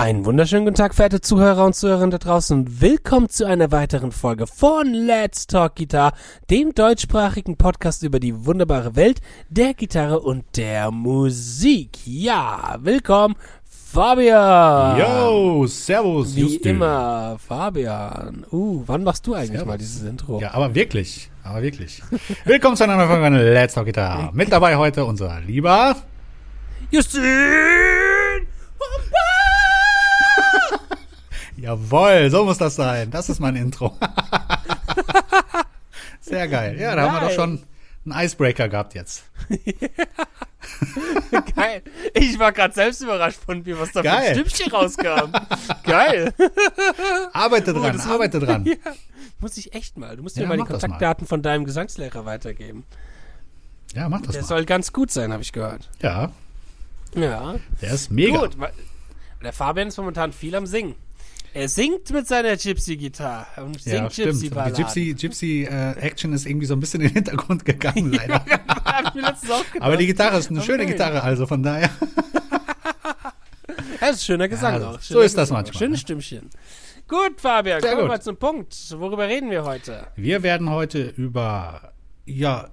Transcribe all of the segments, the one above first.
Einen wunderschönen guten Tag, verehrte Zuhörer und Zuhörerinnen da draußen. Willkommen zu einer weiteren Folge von Let's Talk Guitar, dem deutschsprachigen Podcast über die wunderbare Welt der Gitarre und der Musik. Ja, willkommen, Fabian. Yo, servus. Wie Justin. immer, Fabian. Uh, wann machst du eigentlich Servus. mal dieses Intro? Ja, aber wirklich, aber wirklich. Willkommen zu einer neuen Folge von Let's Talk Guitar. Mit dabei heute unser lieber Justin! Jawohl, so muss das sein. Das ist mein Intro. Sehr geil. Ja, da haben wir Geil. doch schon einen Icebreaker gehabt jetzt. Geil. Ich war gerade selbst überrascht von mir, was da für Geil. ein Stimmchen rauskam. Geil. Arbeite dran, Oh, das war- arbeite dran. Ja, muss ich echt mal. Du musst mir Ja, mal die das mal. Kontaktdaten von deinem Gesangslehrer weitergeben. Ja, mach das Der mal. soll ganz gut sein, habe ich gehört. Ja, Ja. der ist mega. Gut. Der Fabian ist momentan viel am Singen. Er singt mit seiner Gypsy-Gitarre und Ja, singt stimmt. Die Gypsy-Balladen. Gypsy, Gypsy äh, ist irgendwie so ein bisschen in den Hintergrund gegangen, leider. Aber die Gitarre ist eine Okay. schöne Gitarre, also von daher. Das ist schöner Gesang Ja, auch. so Schöner ist das Gesang manchmal, Schönes ne? Stimmchen. Gut, Fabian, Sehr kommen wir gut. mal zum Punkt. Worüber reden wir heute? Wir werden heute über ja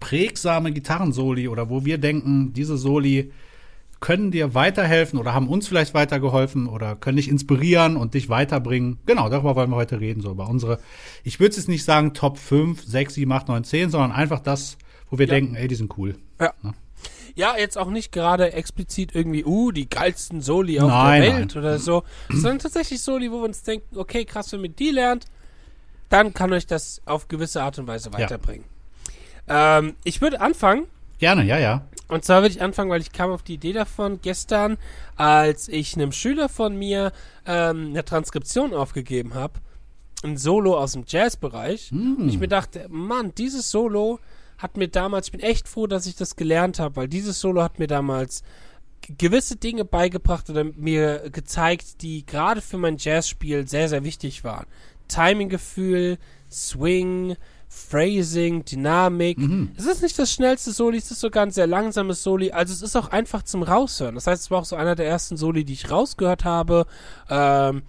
prägsame Gitarrensoli oder wo wir denken, diese Soli können dir weiterhelfen oder haben uns vielleicht weitergeholfen oder können dich inspirieren und dich weiterbringen. Genau, darüber wollen wir heute reden, so über unsere, ich würde jetzt nicht sagen Top 5, 6, 7, 8, 9, 10, sondern einfach das, wo wir Ja. denken, ey, die sind cool. Ja. Ne? Ja, jetzt auch nicht gerade explizit irgendwie, uh, die geilsten Soli auf Nein, der Welt nein. oder so, sondern tatsächlich Soli, wo wir uns denken, okay, krass, wenn ihr die lernt, dann kann euch das auf gewisse Art und Weise weiterbringen. Ähm, ich würde anfangen, Gerne, ja, ja. Und zwar würde ich anfangen, weil ich kam auf die Idee davon gestern, als ich einem Schüler von mir ähm, eine Transkription aufgegeben habe, ein Solo aus dem Jazzbereich. Und ich mir dachte, Mann, dieses Solo hat mir damals, ich bin echt froh, dass ich das gelernt habe, weil dieses Solo hat mir damals gewisse Dinge beigebracht oder mir gezeigt, die gerade für mein Jazzspiel sehr, sehr wichtig waren. Timinggefühl, Swing, Phrasing, Dynamik. Es ist nicht das schnellste Soli, es ist sogar ein sehr langsames Soli. Also es ist auch einfach zum Raushören. Das heißt, es war auch so einer der ersten Soli, die ich rausgehört habe. Ähm,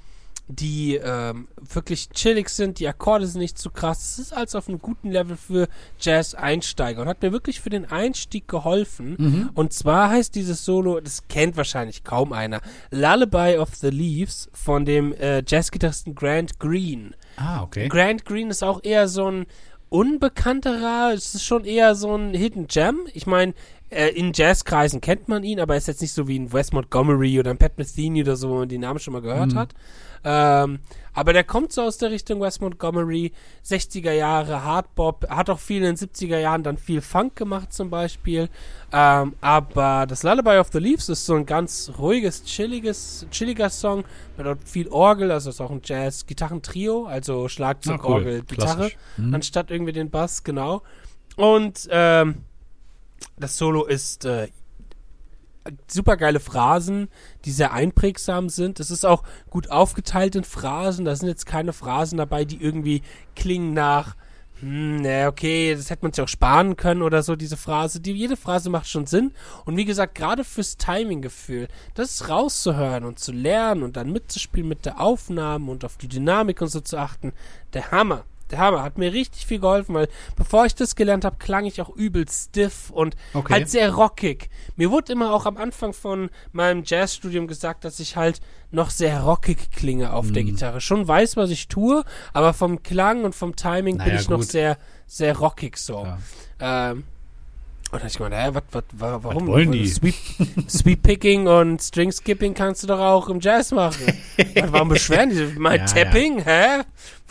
die ähm, wirklich chillig sind, die Akkorde sind nicht zu krass. Es ist also auf einem guten Level für Jazz-Einsteiger und hat mir wirklich für den Einstieg geholfen. Und zwar heißt dieses Solo, das kennt wahrscheinlich kaum einer, Lullaby of the Leaves von dem äh, Jazzgitarristen Grant Green. Ah, okay. Grant Green ist auch eher so ein unbekannterer, es ist schon eher so ein Hidden Gem. Ich meine, äh, in Jazzkreisen kennt man ihn, aber er ist jetzt nicht so wie ein Wes Montgomery oder ein Pat Metheny oder so, wo man den Namen schon mal gehört hat. Ähm, aber der kommt so aus der Richtung Wes Montgomery, 60er Jahre, Hardbop, hat auch viel in den 70er Jahren dann viel Funk gemacht zum Beispiel. Ähm, aber das Lullaby of the Leaves ist so ein ganz ruhiges, chilliges, chilliger Song mit auch viel Orgel, also ist auch ein Jazz-Gitarrentrio, also Schlagzeug, Ah, cool. Orgel, Gitarre, Klassisch. Mhm. anstatt irgendwie den Bass, genau. Und ähm, das Solo ist äh, super geile Phrasen, die sehr einprägsam sind. Es ist auch gut aufgeteilt in Phrasen. Da sind jetzt keine Phrasen dabei, die irgendwie klingen nach, hm, na okay, das hätte man sich auch sparen können oder so, diese Phrase. Die, jede Phrase macht schon Sinn. Und wie gesagt, gerade fürs Timing-Gefühl, das rauszuhören und zu lernen und dann mitzuspielen mit der Aufnahme und auf die Dynamik und so zu achten, der Hammer. Der Hammer hat mir richtig viel geholfen, weil bevor ich das gelernt habe, klang ich auch übel stiff und Okay. halt sehr rockig. Mir wurde immer auch am Anfang von meinem Jazzstudium gesagt, dass ich halt noch sehr rockig klinge auf Mhm. der Gitarre. Schon weiß, was ich tue, aber vom Klang und vom Timing bin Naja, ich noch gut. sehr, sehr rockig so. Ja. Ähm, und da ich gemeint, hä, wat, wat, wa- warum? wollen die? Sweep, Sweep Picking und String Skipping kannst du doch auch im Jazz machen. Warum beschweren die? Mein Ja, Tapping, hä?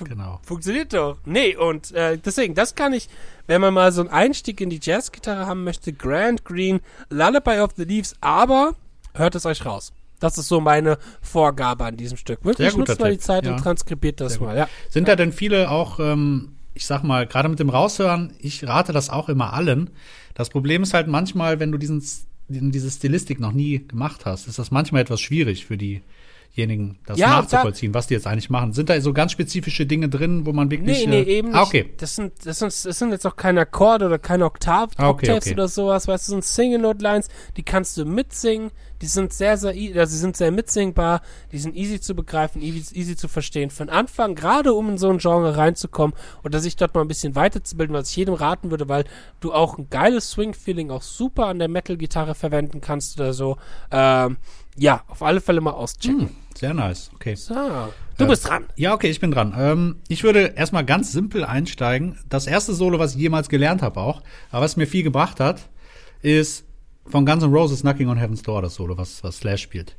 Genau. Funktioniert doch. Nee, und äh, deswegen, das kann ich, wenn man mal so einen Einstieg in die Jazzgitarre haben möchte, Grant Green, Lullaby of the Leaves, aber hört es euch raus. Das ist so meine Vorgabe an diesem Stück. Wirklich, Sehr nutzt mal die Zeit ja. und transkribiert das mal. Ja. Sind da denn viele auch, ähm, ich sag mal, gerade mit dem Raushören, ich rate das auch immer allen. Das Problem ist halt manchmal, wenn du diesen, diese Stilistik noch nie gemacht hast, ist das manchmal etwas schwierig für demjenigen das Ja, nachzuvollziehen, was die jetzt eigentlich machen. Sind da so ganz spezifische Dinge drin, wo man wirklich. Nee, nee, äh, eben nicht. Ah, okay. Das sind, das sind, das sind jetzt auch keine Akkorde oder keine Oktav Ah, okay, okay. oder sowas, weißt du, sind Single-Note-Lines, die kannst du mitsingen, die sind sehr, sehr, also sie sind sehr mitsingbar, die sind easy zu begreifen, easy, easy zu verstehen. Von Anfang, gerade um in so ein Genre reinzukommen oder sich dort mal ein bisschen weiterzubilden, was ich jedem raten würde, weil du auch ein geiles Swing-Feeling auch super an der Metal-Gitarre verwenden kannst oder so. Ähm, ja, auf alle Fälle mal auschecken. Hm, sehr nice. Okay. So, du Äh, bist dran. Ja, okay, ich bin dran. Ähm, ich würde erstmal ganz simpel einsteigen. Das erste Solo, was ich jemals gelernt habe auch, aber was mir viel gebracht hat, ist von Guns N' Roses Knocking on Heaven's Door, das Solo, was, was Slash spielt.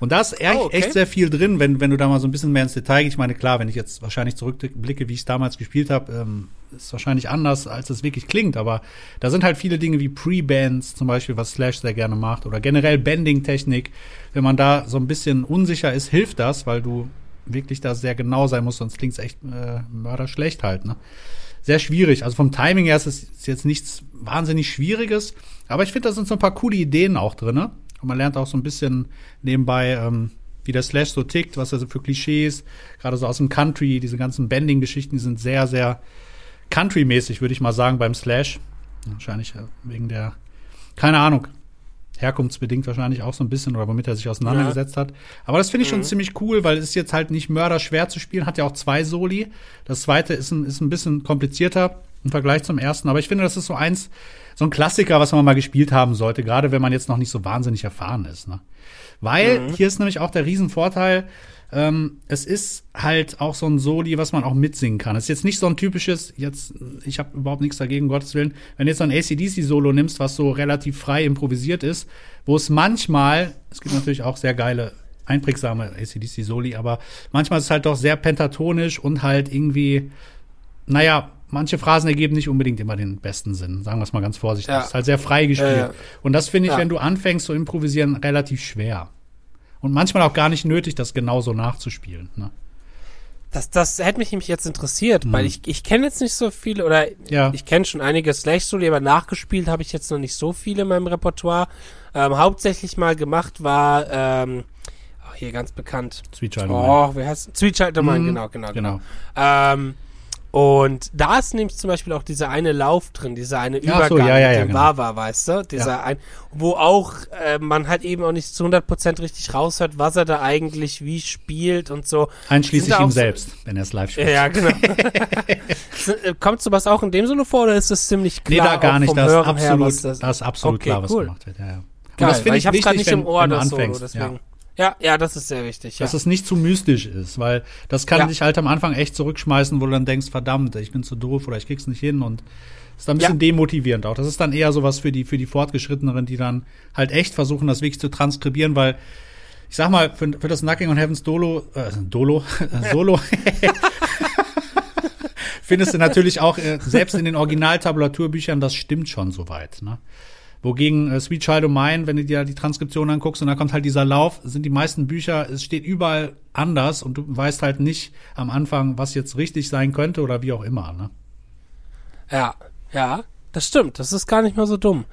Und da ist echt, Oh, okay. echt sehr viel drin, wenn, wenn du da mal so ein bisschen mehr ins Detail gehst. Ich meine, klar, wenn ich jetzt wahrscheinlich zurückblicke, wie ich es damals gespielt habe, ähm, ist wahrscheinlich anders, als es wirklich klingt. Aber da sind halt viele Dinge wie Pre-Bands zum Beispiel, was Slash sehr gerne macht. Oder generell Bending-Technik. Wenn man da so ein bisschen unsicher ist, hilft das, weil du wirklich da sehr genau sein musst, sonst klingt's echt äh, mörderschlecht halt. Ne? Sehr schwierig. Also vom Timing her ist es jetzt nichts wahnsinnig Schwieriges. Aber ich finde, da sind so ein paar coole Ideen auch drin. Ne? Und man lernt auch so ein bisschen nebenbei, ähm, wie der Slash so tickt, was er so für Klischees, gerade so aus dem Country, diese ganzen Bending-Geschichten, die sind sehr, sehr Country-mäßig, würde ich mal sagen, beim Slash. Wahrscheinlich äh, wegen der, keine Ahnung, herkunftsbedingt wahrscheinlich auch so ein bisschen oder womit er sich auseinandergesetzt hat. Aber das finde ich schon ziemlich cool, weil es ist jetzt halt nicht mörderschwer zu spielen, hat ja auch zwei Soli. Das zweite ist ein, ist ein bisschen komplizierter im Vergleich zum ersten, aber ich finde, das ist so eins, so ein Klassiker, was man mal gespielt haben sollte, gerade wenn man jetzt noch nicht so wahnsinnig erfahren ist. Ne? Weil hier ist nämlich auch der Riesenvorteil, ähm, es ist halt auch so ein Soli, was man auch mitsingen kann. Es ist jetzt nicht so ein typisches, jetzt, ich habe überhaupt nichts dagegen, Gottes Willen, wenn du jetzt so ein ACDC-Solo nimmst, was so relativ frei improvisiert ist, wo es manchmal, es gibt natürlich auch sehr geile, einprägsame ACDC-Soli, aber manchmal ist es halt doch sehr pentatonisch und halt irgendwie, naja, manche Phrasen ergeben nicht unbedingt immer den besten Sinn, sagen wir es mal ganz vorsichtig. Ja. Es ist halt sehr frei gespielt. Ja, ja. Und das finde ich, wenn du anfängst zu improvisieren, relativ schwer. Und manchmal auch gar nicht nötig, das genauso nachzuspielen. Ne? Das, das hätte mich nämlich jetzt interessiert, weil ich, ich kenne jetzt nicht so viele, oder Mhm. Ja. ich kenne schon einige Slash-Soli, aber nachgespielt habe ich jetzt noch nicht so viele in meinem Repertoire. Ähm, hauptsächlich mal gemacht war, ähm, oh, hier ganz bekannt. Sweet Child. Oh, wie heißt Sweet Child Mhm. genau, genau, genau. Genau. Ähm, und da ist nämlich zum Beispiel auch dieser eine Lauf drin, dieser eine Ach so, Übergang ja, ja, mit ja, dem genau. Wawa, weißt du? Dieser ein, wo auch äh, man halt eben auch nicht zu 100% richtig raushört, was er da eigentlich wie spielt und so. Einschließlich ihm auch so- selbst, wenn er es live spielt. Ja, genau. Äh, Kommt sowas auch in dem Solo vor oder ist das ziemlich Nee, klar? da gar nicht. Da ist her, absolut, was das, da ist absolut Okay, klar, was cool. gemacht wird. Ja, ja. Geil, das finde ich, ich hab's wichtig, gerade nicht wenn, im Ohr, wenn du das Solo, anfängst. deswegen. Ja. Ja, das ist sehr wichtig. Ja. Dass es nicht zu mystisch ist, weil das kann Ja. dich halt am Anfang echt zurückschmeißen, wo du dann denkst, verdammt, ich bin zu doof oder ich krieg's nicht hin und ist dann ein bisschen Ja. demotivierend auch. Das ist dann eher sowas für die, für die Fortgeschritteneren, die dann halt echt versuchen, das wirklich zu transkribieren, weil ich sag mal, für, für das Knocking on Heaven's Dolo, äh, Dolo, äh, Solo, findest du natürlich auch, äh, selbst in den Originaltabulaturbüchern, das stimmt schon soweit, ne? Wogegen äh, Sweet Child of Mine, wenn du dir die Transkription anguckst und da kommt halt dieser Lauf, sind die meisten Bücher, es steht überall anders und du weißt halt nicht am Anfang, was jetzt richtig sein könnte oder wie auch immer, ne? Ja, ja, das stimmt. Das ist gar nicht mal so dumm.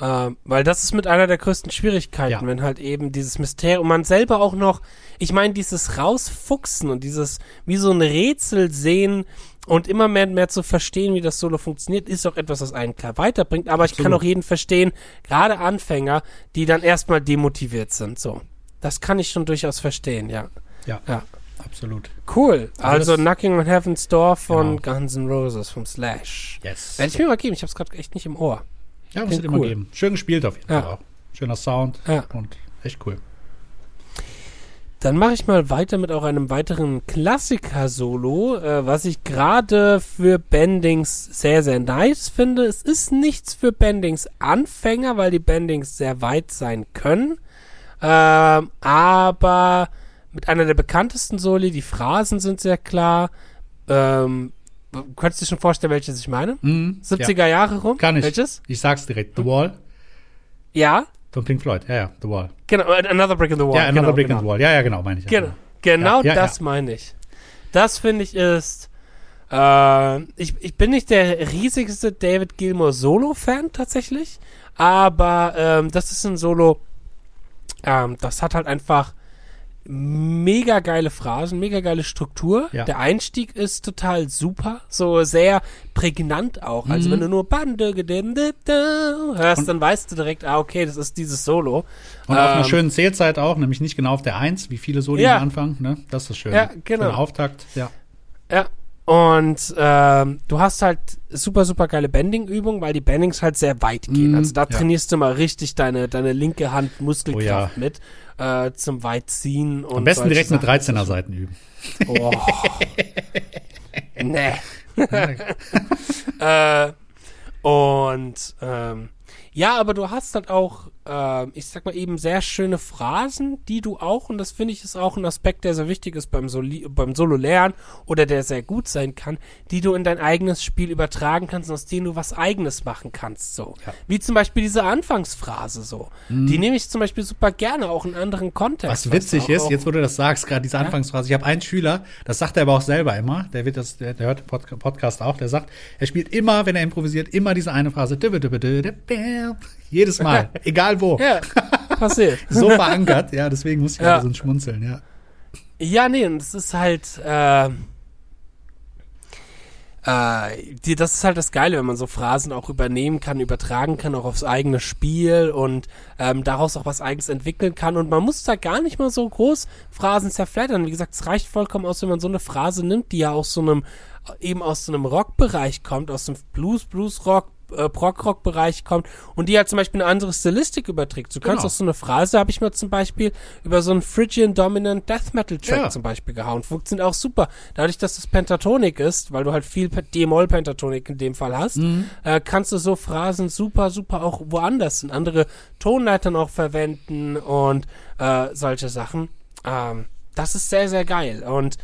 Ähm, weil das ist mit einer der größten Schwierigkeiten, Ja. wenn halt eben dieses Mysterium, man selber auch noch, ich meine, dieses Rausfuchsen und dieses wie so ein Rätsel sehen und immer mehr und mehr zu verstehen, wie das Solo funktioniert, ist auch etwas, was einen klar weiterbringt. Aber ich kann Absolut. auch jeden verstehen, gerade Anfänger, die dann erstmal demotiviert sind. So. Das kann ich schon durchaus verstehen, ja. Ja, Ja. absolut. Cool. Also das- Knocking on Heaven's Door von Genau. Guns N' Roses, vom Slash. Yes. Werde ich mir mal geben, ich habe es gerade echt nicht im Ohr. Ja, muss es immer cool. geben. Schön gespielt auf jeden Ja. Fall auch. Schöner Sound Ja. und echt cool. Dann mache ich mal weiter mit auch einem weiteren Klassiker-Solo, äh, was ich gerade für Bendings sehr, sehr nice finde. Es ist nichts für Bendings Anfänger, weil die Bendings sehr weit sein können. Ähm, aber mit einer der bekanntesten Soli, die Phrasen sind sehr klar. Ähm, könntest du dir schon vorstellen, welches ich meine? Mhm. 70er Jahre rum? Kann ich. Welches? Ich sag's direkt. The Wall Ja, von Pink Floyd. Ja, ja, The Wall. genau. Another Brick in the Wall. ja, Another genau, Brick genau. in the Wall. Ja, ja, genau, meine ich. Genau, genau ja, das ja. meine ich. Das finde ich ist. Äh, ich, ich bin nicht der riesigste David Gilmour Solo-Fan tatsächlich, aber ähm, das ist ein Solo, ähm, das hat halt einfach mega geile Phrasen, mega geile Struktur. Ja. Der Einstieg ist total super, so sehr prägnant auch. Also Mhm. wenn du nur Bande hörst, dann weißt du direkt, ah, okay, das ist dieses Solo. Und auf einer Ähm, schönen Zählzeit auch, nämlich nicht genau auf der Eins, wie viele Soli Ja. am Anfang, ne? Das ist schön. Ja, genau. Schöner Auftakt, ja. Ja. Und ähm, du hast halt super, super geile Bending-Übungen, weil die Bendings halt sehr weit gehen. Mhm, also da ja. trainierst du mal richtig deine, deine linke Hand Muskelkraft Oh ja. mit äh, zum Weitziehen. Und Am besten direkt mit Sachen. 13er Seiten üben. Oh. nee. äh, und ähm, ja, aber du hast halt auch, ähm, ich sag mal eben, sehr schöne Phrasen, die du auch, und das finde ich ist auch ein Aspekt, der sehr wichtig ist beim, Soli beim Solo-Lernen oder der sehr gut sein kann, die du in dein eigenes Spiel übertragen kannst und aus denen du was eigenes machen kannst. So. Ja. Mhm. Wie zum Beispiel diese Anfangsphrase so. Die nehme ich zum Beispiel super gerne, auch in anderen Kontexten. Was witzig ist, jetzt wo du das sagst, gerade diese Anfangsphrase, ich habe einen Schüler, das sagt er aber auch selber immer, der wird das, der, der hört den Pod- Podcast auch, der sagt, er spielt immer, wenn er improvisiert, immer diese eine Phrase, jedes Mal, egal wo. Ja, passiert. So verankert, ja, deswegen muss ich Ja. so ein Schmunzeln, ja. Ja, nee, und es ist halt, äh, äh, die, das ist halt das Geile, wenn man so Phrasen auch übernehmen kann, übertragen kann, auch aufs eigene Spiel und ähm, daraus auch was Eigenes entwickeln kann. Und man muss da gar nicht mal so groß Phrasen zerfleddern. Wie gesagt, es reicht vollkommen aus, wenn man so eine Phrase nimmt, die ja aus so einem, eben aus so einem Rockbereich kommt, aus dem Blues, Blues-Rock, äh, Prog-Rock-Bereich kommt und die halt zum Beispiel eine andere Stilistik überträgt. Du kannst Genau. auch so eine Phrase, habe ich mir zum Beispiel über so einen Phrygian Dominant Death Metal Track Ja. zum Beispiel gehauen. Funktioniert auch super. Dadurch, dass es Pentatonik ist, weil du halt viel Pe- D-Moll-Pentatonik in dem Fall hast, Mhm. äh, kannst du so Phrasen super, super auch woanders in andere Tonleitern auch verwenden und äh, solche Sachen. Ähm, das ist sehr, sehr geil. Und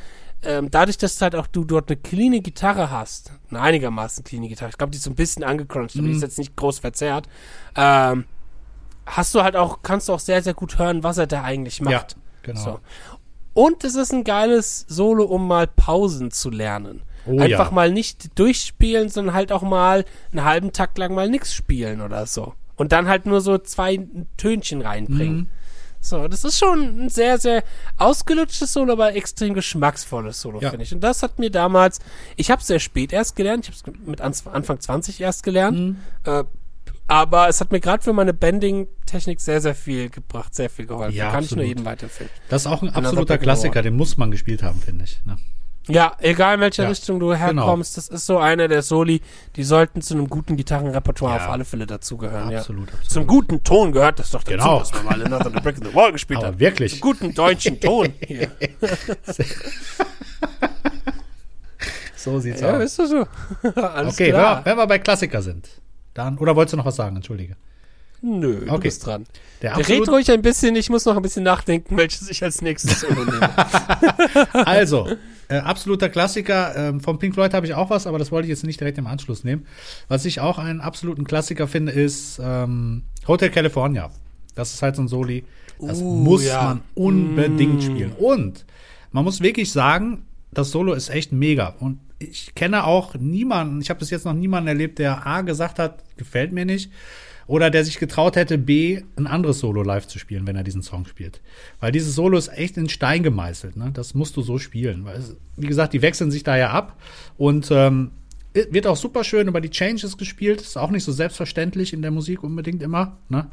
ähm, dadurch, dass halt auch du dort eine cleane Gitarre hast, eine einigermaßen cleane Gitarre, ich glaube, die ist so ein bisschen angecrunched, aber die Mhm. ist jetzt nicht groß verzerrt, ähm, hast du halt auch, kannst du auch sehr, sehr gut hören, was er da eigentlich macht. Ja, genau. So. Und es ist ein geiles Solo, um mal Pausen zu lernen. Oh Einfach ja. mal nicht durchspielen, sondern halt auch mal einen halben Takt lang mal nichts spielen oder so. Und dann halt nur so zwei Tönchen reinbringen. Mhm. So, das ist schon ein sehr, sehr ausgelutschtes Solo, aber extrem geschmacksvolles Solo, Ja. finde ich. Und das hat mir damals, ich habe sehr spät erst gelernt, ich habe es mit Anfang 20 erst gelernt, Mhm. äh, aber es hat mir gerade für meine Bending-Technik sehr, sehr viel gebracht, sehr viel geholfen. Ja, Kann ich nur absolut. jedem weiterempfehlen. Das ist auch ein absoluter Klassiker, den muss man gespielt haben, finde ich. Ne? Ja, egal in welcher Ja, Richtung du herkommst, das ist so einer der Soli, die sollten zu einem guten Gitarrenrepertoire Ja. auf alle Fälle dazugehören. Ja. Absolut, absolut. Zum guten Ton gehört das doch dazu, Genau. dass man mal Another Brick in the Wall gespielt Aber hat. wirklich. Zum guten deutschen Ton. Hier. So sieht's Ja, aus. ist das so. Alles Okay, wenn klar. wir, wenn wir bei Klassiker sind, dann, oder wolltest du noch was sagen? Entschuldige. Nö, du Okay. bist dran. Der absolut, red ruhig ein bisschen, ich muss noch ein bisschen nachdenken, welches ich als nächstes Solo nehme. also, äh, absoluter Klassiker. Ähm, vom Pink Floyd habe ich auch was, aber das wollte ich jetzt nicht direkt im Anschluss nehmen. Was ich auch einen absoluten Klassiker finde, ist ähm, Hotel California. Das ist halt so ein Soli. Das Uh, muss ja. man unbedingt Mm. spielen. Und man muss wirklich sagen, das Solo ist echt mega. Und ich kenne auch niemanden, ich habe bis jetzt noch niemanden erlebt, der A gesagt hat, gefällt mir nicht. Oder der sich getraut hätte, B, ein anderes Solo live zu spielen, wenn er diesen Song spielt. Weil dieses Solo ist echt in Stein gemeißelt. Ne? Das musst du so spielen. Weil, es, wie gesagt, die wechseln sich da ja ab. Und ähm, wird auch super schön über die Changes gespielt. Ist auch nicht so selbstverständlich in der Musik unbedingt immer. Ne?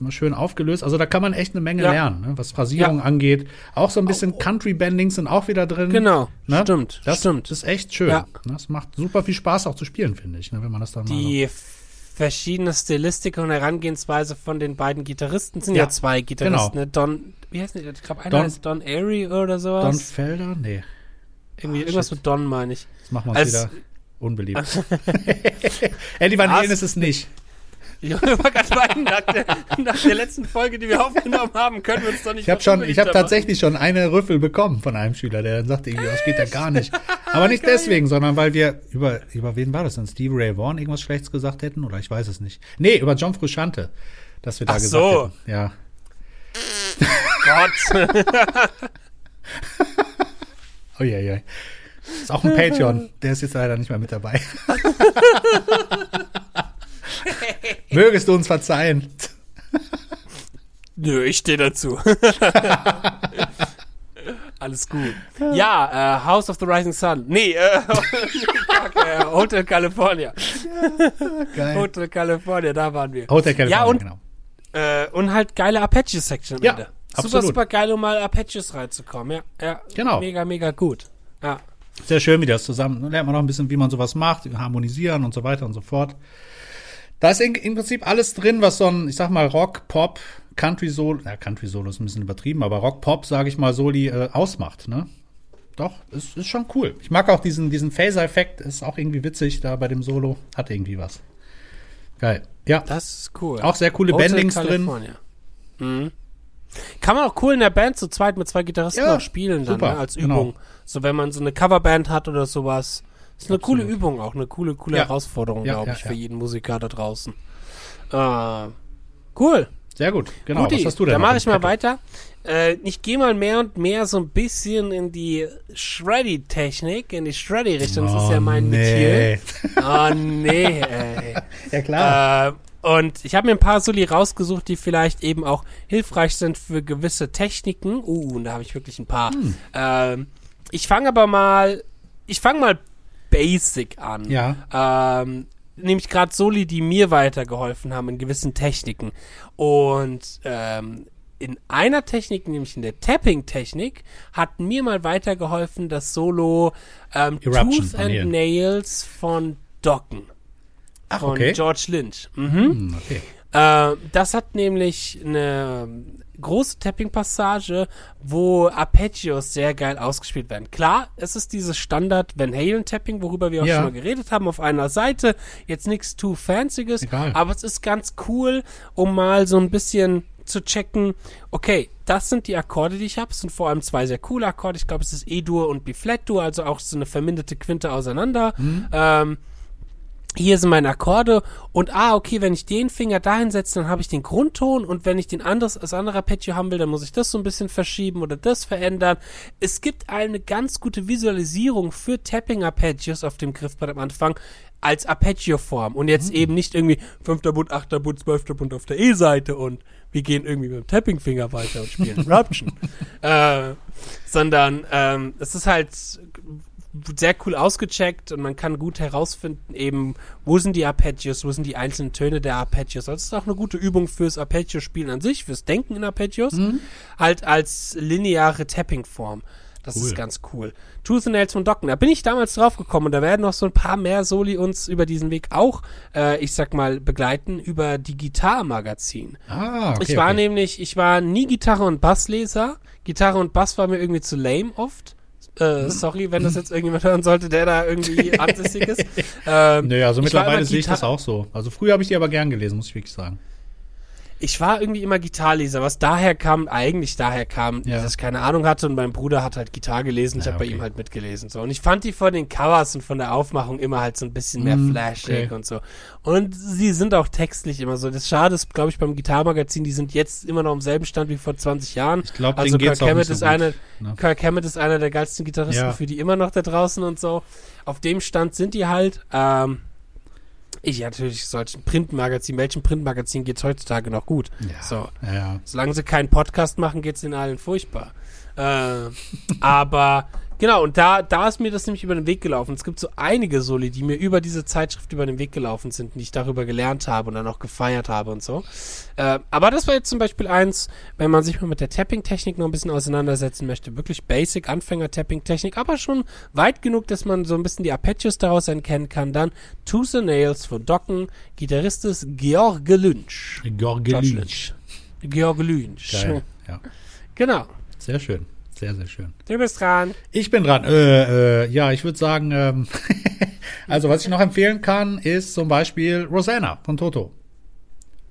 Immer schön aufgelöst. Also da kann man echt eine Menge Ja. lernen, ne? was Phrasierung angeht. Auch so ein bisschen Country-Bendings sind auch wieder drin. Genau, Ne? stimmt, Das stimmt. ist echt schön. Ja. Ne? Das macht super viel Spaß auch zu spielen, finde ich, ne? wenn man das dann mal. Die verschiedene Stilistik und Herangehensweise von den beiden Gitarristen sind ja, Ja, zwei Gitarristen. genau. Ne? Don, wie heißt der? Ich glaube, einer Don- heißt Don Airy oder Don sowas. Felder? Nee, Irgendwie, Ah, irgendwas shit. mit Don, meine ich. das machen wir uns Als- wieder unbeliebt. Eddie Van Halen ist es nicht. Ich war gerade meinen, nach der, nach der letzten Folge, die wir aufgenommen haben, können wir uns doch nicht Ich habe schon, ich habe machen. tatsächlich schon eine Rüffel bekommen von einem Schüler, der dann sagte, irgendwie, das geht ja gar nicht. Aber nicht deswegen, sondern weil wir über, über wen war das denn? Steve Ray Vaughan irgendwas Schlechtes gesagt hätten? Oder ich weiß es nicht. Nee, über John Frusciante, dass wir da Ach gesagt so. hätten. Ja. Gott. Uiuiui. Ist auch ein Patreon. Der ist jetzt leider nicht mehr mit dabei. Mögest du uns verzeihen. Nö, ich stehe dazu. alles gut. Ja, äh, House of the Rising Sun. Nee, äh, äh, Hotel California. Geil. Hotel California, da waren wir. Hotel California, Ja, und, genau. äh, und halt geile Apache-Section am Ja, Ende. absolut. Super, super geil, um mal Apaches reinzukommen. Ja, ja. Genau. Mega, mega gut. Ja. Sehr schön, wie das zusammen. Dann lernt man noch ein bisschen, wie man sowas macht, harmonisieren und so weiter und so fort. Da ist in, im Prinzip alles drin, was so ein, ich sag mal, Rock, Pop, Country Solo, ja, Country Solo ist ein bisschen übertrieben, aber Rock, Pop, sage ich mal, Soli äh, ausmacht, ne? Doch, ist, ist schon cool. Ich mag auch diesen, diesen Phaser-Effekt, ist auch irgendwie witzig da bei dem Solo, hat irgendwie was. Geil. Ja, Das ist cool. auch sehr coole Hotel Bendings drin. California. Mhm. Kann man auch cool in der Band zu zweit mit zwei Gitarristen Ja, auch spielen dann, super, ne, als genau. Übung. So wenn man so eine Coverband hat oder sowas. Ist eine Absolut. coole Übung auch, eine coole, coole Ja. Herausforderung, Ja, glaube ja, ich, für jeden Musiker da draußen. Äh, cool. Sehr gut, genau. Guti, was hast du denn dann mache ich mal weiter. Äh, ich gehe mal mehr und mehr so ein bisschen in die Shreddy-Technik, in die Shreddy-Richtung. Das ist ja mein Oh, nee. Metier. Oh nee, ey. Ja, klar. Äh, und ich habe mir ein paar Soli rausgesucht, die vielleicht eben auch hilfreich sind für gewisse Techniken. Uh, und da habe ich wirklich ein paar. Hm. Ähm, ich fange aber mal, ich fange mal basic an. Ja. Ähm, nämlich gerade Soli, die mir weitergeholfen haben in gewissen Techniken. Und ähm, in einer Technik, nämlich in der Tapping-Technik, hat mir mal weitergeholfen das Solo ähm, Tooth and. Nails von Docken Ach, von okay. George Lynch. Mhm. Hm, okay. Äh, das hat nämlich eine große Tapping-Passage, wo Arpeggios sehr geil ausgespielt werden. Klar, es ist dieses Standard Van Halen-Tapping, worüber wir auch Ja. schon mal geredet haben, auf einer Seite. Jetzt nichts too fancyes, Egal. aber es ist ganz cool, um mal so ein bisschen zu checken, okay, das sind die Akkorde, die ich habe. Es sind vor allem zwei sehr coole Akkorde. Ich glaube, es ist E-Dur und B-Flat-Dur, also auch so eine verminderte Quinte auseinander. Ähm, hier sind meine Akkorde und ah, okay, wenn ich den Finger dahin setze, dann habe ich den Grundton und wenn ich den anderes, das andere Arpeggio haben will, dann muss ich das so ein bisschen verschieben oder das verändern. Es gibt eine ganz gute Visualisierung für Tapping Arpeggios auf dem Griffbrett am Anfang als Arpeggio-Form und jetzt eben nicht irgendwie fünfter Bund, achter Bund, zwölfter Bund auf der E-Seite und wir gehen irgendwie mit dem Tapping-Finger weiter und spielen Eruption. äh, sondern ähm, es ist halt sehr cool ausgecheckt und man kann gut herausfinden, eben, wo sind die Arpeggios, wo sind die einzelnen Töne der Arpeggios. Also es ist auch eine gute Übung fürs Arpeggio-Spielen an sich, fürs Denken in Arpeggios, halt als lineare Tapping-Form. Das Cool. ist ganz cool. Tooth and Nails von Docken, da bin ich damals drauf gekommen und da werden noch so ein paar mehr Soli uns über diesen Weg auch, äh, ich sag mal, begleiten über die Gitarre-Magazin. Ah, okay, ich war okay. nämlich, ich war nie Gitarre- und Bassleser. Gitarre und Bass war mir irgendwie zu lame oft. Äh, sorry, wenn das jetzt irgendjemand hören sollte, der da irgendwie ansässig ist. Ähm, Nö, also mittlerweile sehe ich das auch so. Also früher habe ich die aber gern gelesen, muss ich wirklich sagen. Ich war irgendwie immer Gitarrleser, was daher kam, eigentlich daher kam, Ja. dass ich keine Ahnung hatte und mein Bruder hat halt Gitarre gelesen, ich Ja, habe bei okay. ihm halt mitgelesen. So. Und ich fand die von den Covers und von der Aufmachung immer halt so ein bisschen mehr Mm, flashig okay. und so. Und sie sind auch textlich immer so. Das Schade ist, glaube ich, beim Gitarrmagazin, die sind jetzt immer noch am selben Stand wie vor 20 Jahren. Ich glaube, Also Kirk Hammett so ist eine, ne? Kirk Hammett ist einer der geilsten Gitarristen Ja. für die immer noch da draußen und so. Auf dem Stand sind die halt. Ähm, ich natürlich solchen Printmagazin, welchem Printmagazin geht's heutzutage noch gut? Ja. So. Ja, ja. Solange sie keinen Podcast machen, geht's den allen furchtbar. Äh, aber genau, und da, da ist mir das nämlich über den Weg gelaufen. Es gibt so einige Soli, die mir über diese Zeitschrift über den Weg gelaufen sind, die ich darüber gelernt habe und dann auch gefeiert habe und so. Äh, aber das war jetzt zum Beispiel eins, wenn man sich mal mit der Tapping-Technik noch ein bisschen auseinandersetzen möchte. Wirklich basic Anfänger-Tapping-Technik, aber schon weit genug, dass man so ein bisschen die Arpeggios daraus erkennen kann. Dann Tooth and Nails von Docken, Gitarrist ist Georg Lynch. George Lynch. Lynch. Georg Lynch. Geil. Ja. Genau. Sehr schön. Sehr, sehr schön. Du bist dran. Ich bin dran. Äh, äh, ja, ich würde sagen, ähm, also was ich noch empfehlen kann, ist zum Beispiel Rosanna von Toto.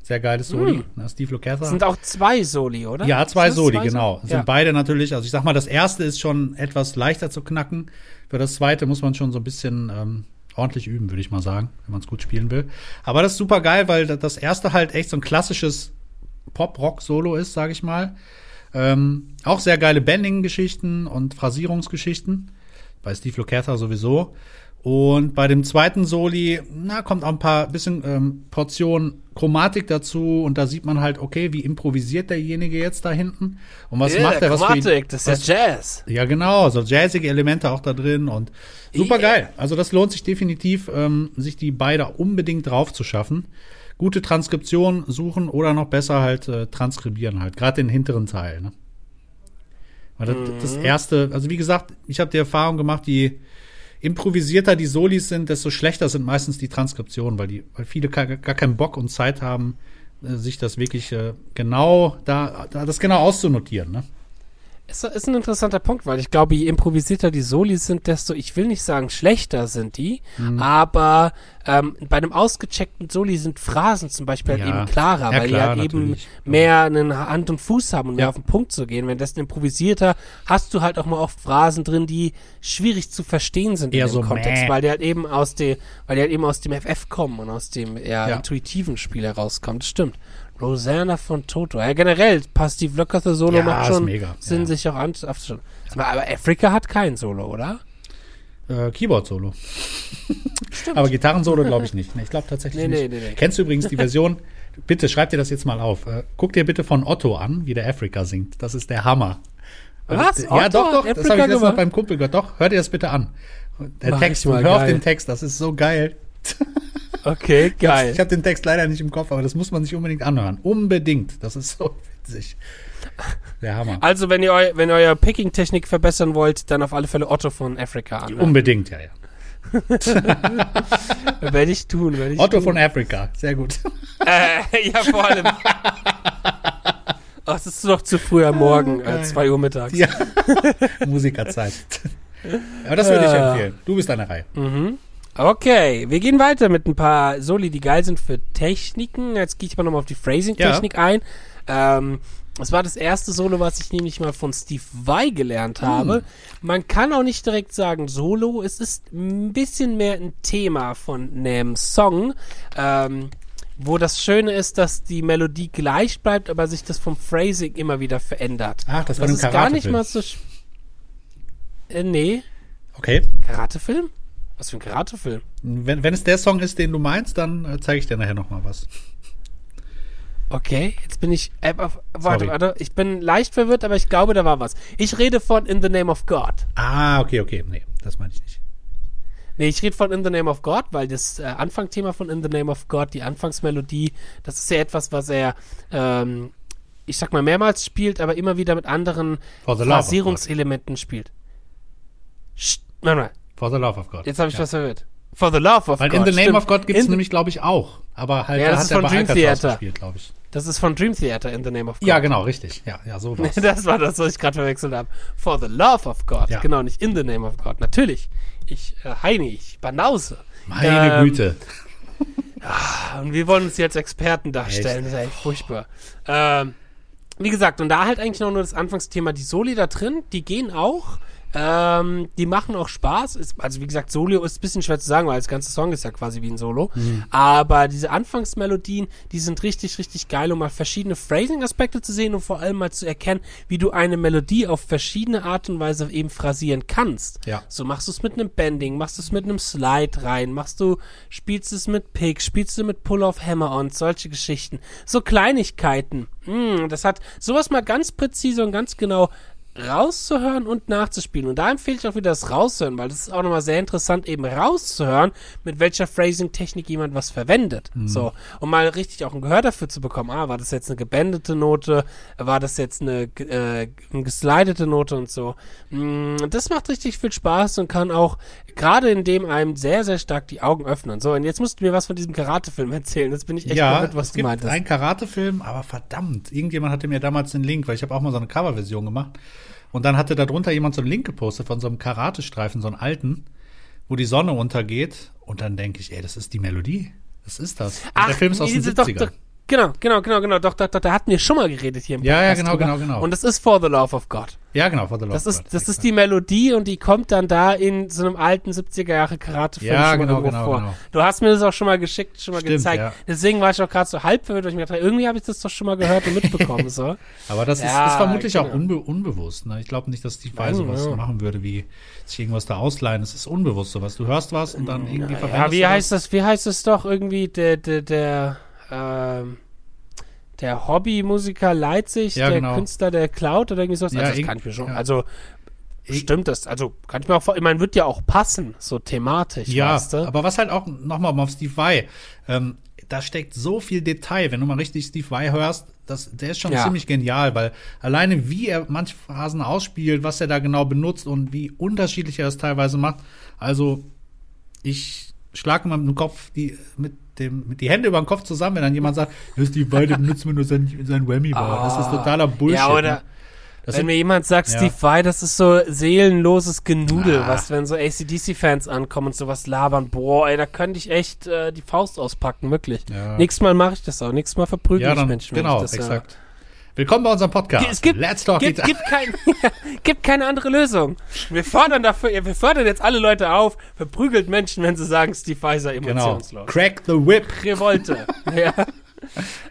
Sehr geiles Soli. Ne, Steve Lukather. Das sind auch zwei Soli, oder? Ja, zwei Soli, genau. Soli? Sind Ja. beide natürlich, also ich sag mal, das erste ist schon etwas leichter zu knacken. Für das zweite muss man schon so ein bisschen ähm, ordentlich üben, würde ich mal sagen, wenn man es gut spielen will. Aber das ist super geil, weil da- das erste halt echt so ein klassisches Pop-Rock-Solo ist, sage ich mal. Ähm, auch sehr geile Bending-Geschichten und Phrasierungsgeschichten. Bei Steve Lukather sowieso. Und bei dem zweiten Soli, na, kommt auch ein paar bisschen ähm, Portionen Chromatik dazu und da sieht man halt, okay, wie improvisiert derjenige jetzt da hinten und was Yeah, macht er, was für ihn, Chromatik, das ist ja Jazz. ja, genau, so jazzige Elemente auch da drin und super geil. Also das lohnt sich definitiv, ähm, sich die beide unbedingt drauf zu schaffen. Gute Transkription suchen oder noch besser halt äh, transkribieren halt, gerade den hinteren Teil. Ne? Weil das, das erste, also wie gesagt, ich habe die Erfahrung gemacht, je improvisierter die Solis sind, desto schlechter sind meistens die Transkriptionen, weil die, weil viele gar, gar keinen Bock und Zeit haben, äh, sich das wirklich äh, genau da, da das genau auszunotieren. Ne? Ist, ist ein interessanter Punkt, weil ich glaube, je improvisierter die Soli sind, desto, ich will nicht sagen schlechter sind die, Mhm. aber ähm, bei einem ausgecheckten Soli sind Phrasen zum Beispiel halt Ja. eben klarer, Ja, weil klar, die halt eben mehr einen Hand und Fuß haben und mehr Ja. auf den Punkt zu gehen. Wenn das ein improvisierter, hast du halt auch mal oft Phrasen drin, die schwierig zu verstehen sind Eher in dem so Kontext, mäh. weil die halt eben aus dem, weil die halt eben aus dem FF kommen und aus dem eher Ja. intuitiven Spiel herauskommen. Das stimmt. Rosanna von Toto. Ja, generell passt Steve Lockhart Solo Ja, macht ist schon mega, Sinn, ja. sich auch an, aufzuschauen. Sag mal, Aber Afrika hat kein Solo, oder? Äh, Keyboard-Solo. Aber Gitarren-Solo glaube ich nicht. Ich glaube tatsächlich Nee, nicht. nee, nee. Kennst du übrigens die Version? bitte schreib dir das jetzt mal auf. Äh, guck dir bitte von Otto an, wie der Afrika singt. Das ist der Hammer. Was? Ja, Otto doch, doch. Das habe ich noch gemacht? beim Kumpel gehört. Doch, hör dir das bitte an. Der Mach Text, mal, hör auf geil. den Text. Das ist so geil. Okay, geil. Ich habe den Text leider nicht im Kopf, aber das muss man sich unbedingt anhören. Unbedingt. Das ist so witzig. Der Hammer. Also, wenn ihr, eu wenn ihr eure Picking-Technik verbessern wollt, dann auf alle Fälle Otto von Afrika an. Unbedingt, ja, ja. Werde ich tun, werde ich Otto tun. von Afrika. Sehr gut. Äh, ja, vor allem. Ach, es ist doch zu früh am Morgen, äh, 2 Uhr mittags. Ja. Musikerzeit. Aber das würde ich Ja. empfehlen. Du bist an der Reihe. Okay, wir gehen weiter mit ein paar Soli, die geil sind für Techniken. Jetzt gehe ich mal nochmal auf die Phrasing-Technik ein. Ähm, das war das erste Solo, was ich nämlich mal von Steve Vai gelernt habe. Man kann auch nicht direkt sagen Solo. Es ist ein bisschen mehr ein Thema von einem Song. Ähm, wo das Schöne ist, dass die Melodie gleich bleibt, aber sich das vom Phrasing immer wieder verändert. Ach, das war das ein ist gar nicht mal so. Äh, nee. Okay. Karatefilm? Was für ein Karatefilm? Wenn, wenn es der Song ist, den du meinst, dann äh, zeige ich dir nachher noch mal was. Okay, jetzt bin ich. Äh, warte, Sorry. warte. Ich bin leicht verwirrt, aber ich glaube, da war was. Ich rede von In the Name of God. Ah, okay, okay. Nee, das meine ich nicht. Nee, ich rede von In the Name of God, weil das äh, Anfangthema von In the Name of God, die Anfangsmelodie, das ist ja etwas, was er, ähm, ich sag mal, mehrmals spielt, aber immer wieder mit anderen Phrasierungselementen spielt. Sch warte mal, For the love of God. jetzt habe ich ja. was verwirrt. For the Love of Weil God. in the name stimmt. of God gibt es nämlich, glaube ich, auch. Aber halt, Ja, da das hat ist von Dream Theater. gespielt, glaube ich. Das ist von Dream Theater, In the Name of God. Ja, genau, richtig. Ja, ja, so war's. Das war das, was ich gerade verwechselt habe. For the love of God. Ja. Genau, nicht in the name of God. Natürlich. Ich, äh, Heini, ich banause. Meine Ähm, Güte. Und wir wollen uns als Experten darstellen. Das ist echt furchtbar. Ähm, wie gesagt, und da halt eigentlich noch nur das Anfangsthema, die Soli da drin, die gehen auch. Ähm, die machen auch Spaß. Ist, also wie gesagt, Solo ist ein bisschen schwer zu sagen, weil das ganze Song ist ja quasi wie ein Solo. Aber diese Anfangsmelodien, die sind richtig, richtig geil, um mal verschiedene Phrasing-Aspekte zu sehen und vor allem mal zu erkennen, wie du eine Melodie auf verschiedene Art und Weise eben phrasieren kannst. Ja. So machst du es mit einem Bending, machst du es mit einem Slide rein, machst du, spielst es mit Pick, spielst du mit Pull-off Hammer-on, solche Geschichten. So Kleinigkeiten. Mm, das hat sowas mal ganz präzise und ganz genau rauszuhören und nachzuspielen. Und da empfehle ich auch wieder das Raushören, weil das ist auch nochmal sehr interessant, eben rauszuhören, mit welcher Phrasing-Technik jemand was verwendet. So, um mal richtig auch ein Gehör dafür zu bekommen. Ah, war das jetzt eine gebändete Note? War das jetzt eine, äh, eine geslidete Note und so? Mm, Das macht richtig viel Spaß und kann auch gerade in dem einem sehr, sehr stark die Augen öffnen. So, und jetzt musst du mir was von diesem Karatefilm erzählen. Jetzt bin ich echt ja, verwirrt, was es du gibt meintest. einen Karatefilm, aber verdammt, irgendjemand hatte mir damals den Link, weil ich habe auch mal so eine Coverversion gemacht. Und dann hatte darunter jemand so einen Link gepostet von so einem Karatestreifen, so einen alten, wo die Sonne untergeht. Und dann denke ich, ey, das ist die Melodie. Das ist das. Und der Film ist aus den diese- doch, 70ern. doch, genau, genau, genau, genau. Doch, doch, doch, da hatten wir schon mal geredet hier im Ja, ja, Podcast genau, drüber. genau, genau. Und das ist For the Love of God. Ja, genau, For the Lost Das ist, World, das ist die Melodie und die kommt dann da in so einem alten 70er Jahre Karate-Film Ja, schon genau, genau, vor. genau. Du hast mir das auch schon mal geschickt, schon mal Stimmt, gezeigt. ja. Deswegen war ich auch gerade so halb verwirrt, weil ich mir dachte, irgendwie habe ich das doch schon mal gehört und mitbekommen. so. Aber das ist, Ja, ist vermutlich auch genau. unbe unbewusst. Ne? Ich glaube nicht, dass Vai Nein, sowas ja. machen würde, wie sich irgendwas da ausleihen. Es ist unbewusst sowas. Du hörst was und dann irgendwie verwendest Ja, wie du heißt das, wie heißt es doch irgendwie, der, der, der, ähm, der Hobbymusiker sich, Ja, der genau. Künstler, der klaut oder irgendwie sowas. Ja, Also das kann ich mir schon, ja. also stimmt das, also kann ich mir auch vor, ich meine, wird ja auch passen, so thematisch, Ja, weißt du? aber was halt auch nochmal auf Steve Vai, ähm, da steckt so viel Detail. Wenn du mal richtig Steve Vai hörst, das, der ist schon Ja. ziemlich genial, weil alleine wie er manche Phasen ausspielt, was er da genau benutzt und wie unterschiedlich er das teilweise macht. Also ich schlage mal mit dem Kopf die mit dem die Hände über den Kopf zusammen, wenn dann jemand sagt, ja, Steve Vai, der benutzt mir nur sein, sein Whammy-Bar. das ist totaler Bullshit. Ah. Ja, oder ne? Das wenn mir jemand sagt, Ja. Steve Vai, das ist so seelenloses Genudel, Ah. was, wenn so ACDC-Fans ankommen und sowas labern, boah, ey, da könnte ich echt äh, die Faust auspacken, wirklich. Ja. Nächstes Mal mache ich das auch, nächstes Mal verprügel ja, ich Menschen. genau, ich das, exakt. Willkommen bei unserem Podcast. Es gibt, Let's talk gibt, gibt, kein, gibt keine andere Lösung. Wir fordern dafür, wir fördern jetzt alle Leute auf, verprügelt Menschen, wenn sie sagen, Steve Vai sei Genau. emotionslos. Crack the whip. Revolte. ja.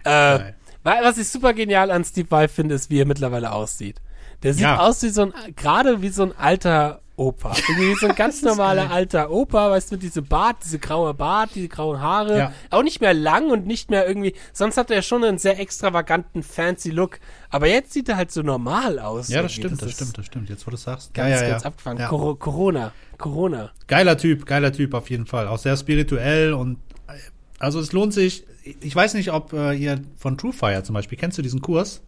äh, wa- was ich super genial an Steve Vai finde, ist, wie er mittlerweile aussieht. Der sieht Ja. aus wie so ein, gerade wie so ein alter Opa. Irgendwie wie so ein ganz normaler alter Opa, weißt du, mit diesem Bart, diese graue Bart, diese grauen Haare. Ja. Auch nicht mehr lang und nicht mehr irgendwie, sonst hat er schon einen sehr extravaganten, fancy Look. Aber jetzt sieht er halt so normal aus. Ja, das stimmt, das ist stimmt, das stimmt. Jetzt, wo du sagst. Ganz, ja, ja, ganz ja. abgefahren. Ja. Cor Corona. Corona. Geiler Typ, geiler Typ auf jeden Fall. Auch sehr spirituell und also es lohnt sich. Ich weiß nicht, ob äh, ihr von True Fire zum Beispiel, kennst du diesen Kurs?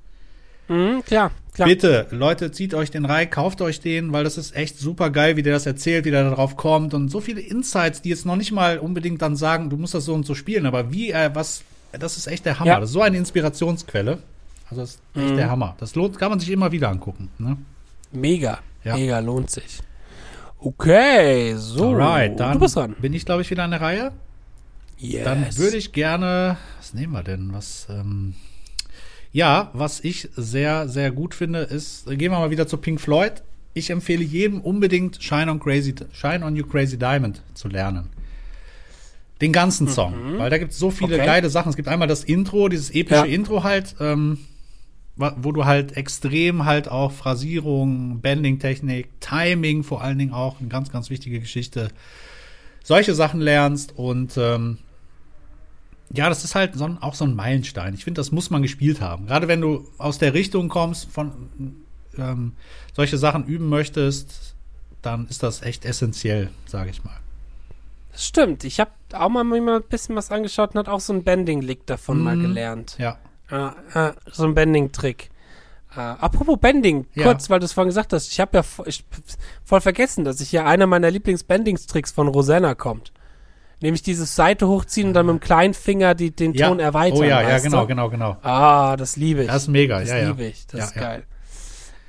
Mhm, klar, klar. Bitte, Leute, zieht euch den rein, kauft euch den, weil das ist echt super geil, wie der das erzählt, wie der darauf kommt und so viele Insights, die jetzt noch nicht mal unbedingt dann sagen, du musst das so und so spielen, aber wie er was, das ist echt der Hammer. Ja. Das ist so eine Inspirationsquelle. Also das ist echt Mhm. der Hammer. Das lohnt, kann man sich immer wieder angucken. Ne? Mega. Ja. Mega lohnt sich. Okay, so. Alright, dann du bist dran. bin ich, glaube ich, wieder an der Reihe. Yes. Dann würde ich gerne, was nehmen wir denn? Was, ähm, ja, was ich sehr, sehr gut finde, ist, gehen wir mal wieder zu Pink Floyd. Ich empfehle jedem unbedingt Shine on Crazy, Shine on You Crazy Diamond zu lernen. Den ganzen Song, weil da gibt es so viele Okay. geile Sachen. Es gibt einmal das Intro, dieses epische Ja. Intro halt, ähm, wo du halt extrem halt auch Phrasierung, Bending-Technik, Timing vor allen Dingen auch, eine ganz, ganz wichtige Geschichte, solche Sachen lernst und ähm, ja, das ist halt so ein, auch so ein Meilenstein. Ich finde, das muss man gespielt haben. Gerade wenn du aus der Richtung kommst, von ähm, solche Sachen üben möchtest, dann ist das echt essentiell, sage ich mal. Das stimmt. Ich habe auch mal mir mal ein bisschen was angeschaut und hat auch so ein Bending-Lick davon mal Mhm. gelernt. Ja. Äh, äh, so ein Bending-Trick. Äh, apropos Bending, Ja. kurz, weil du es vorhin gesagt hast. Ich habe ja vo- ich, voll vergessen, dass ich hier einer meiner Lieblings-Bendings-Tricks von Rosanna kommt. Nämlich dieses Seite hochziehen und dann mit dem kleinen Finger die, den ja. Ton erweitern. Oh ja, ja, genau, du? genau, genau. Ah, das liebe ich. Das ist mega, Das ja, ja. liebe ich. Das Ja, ist geil.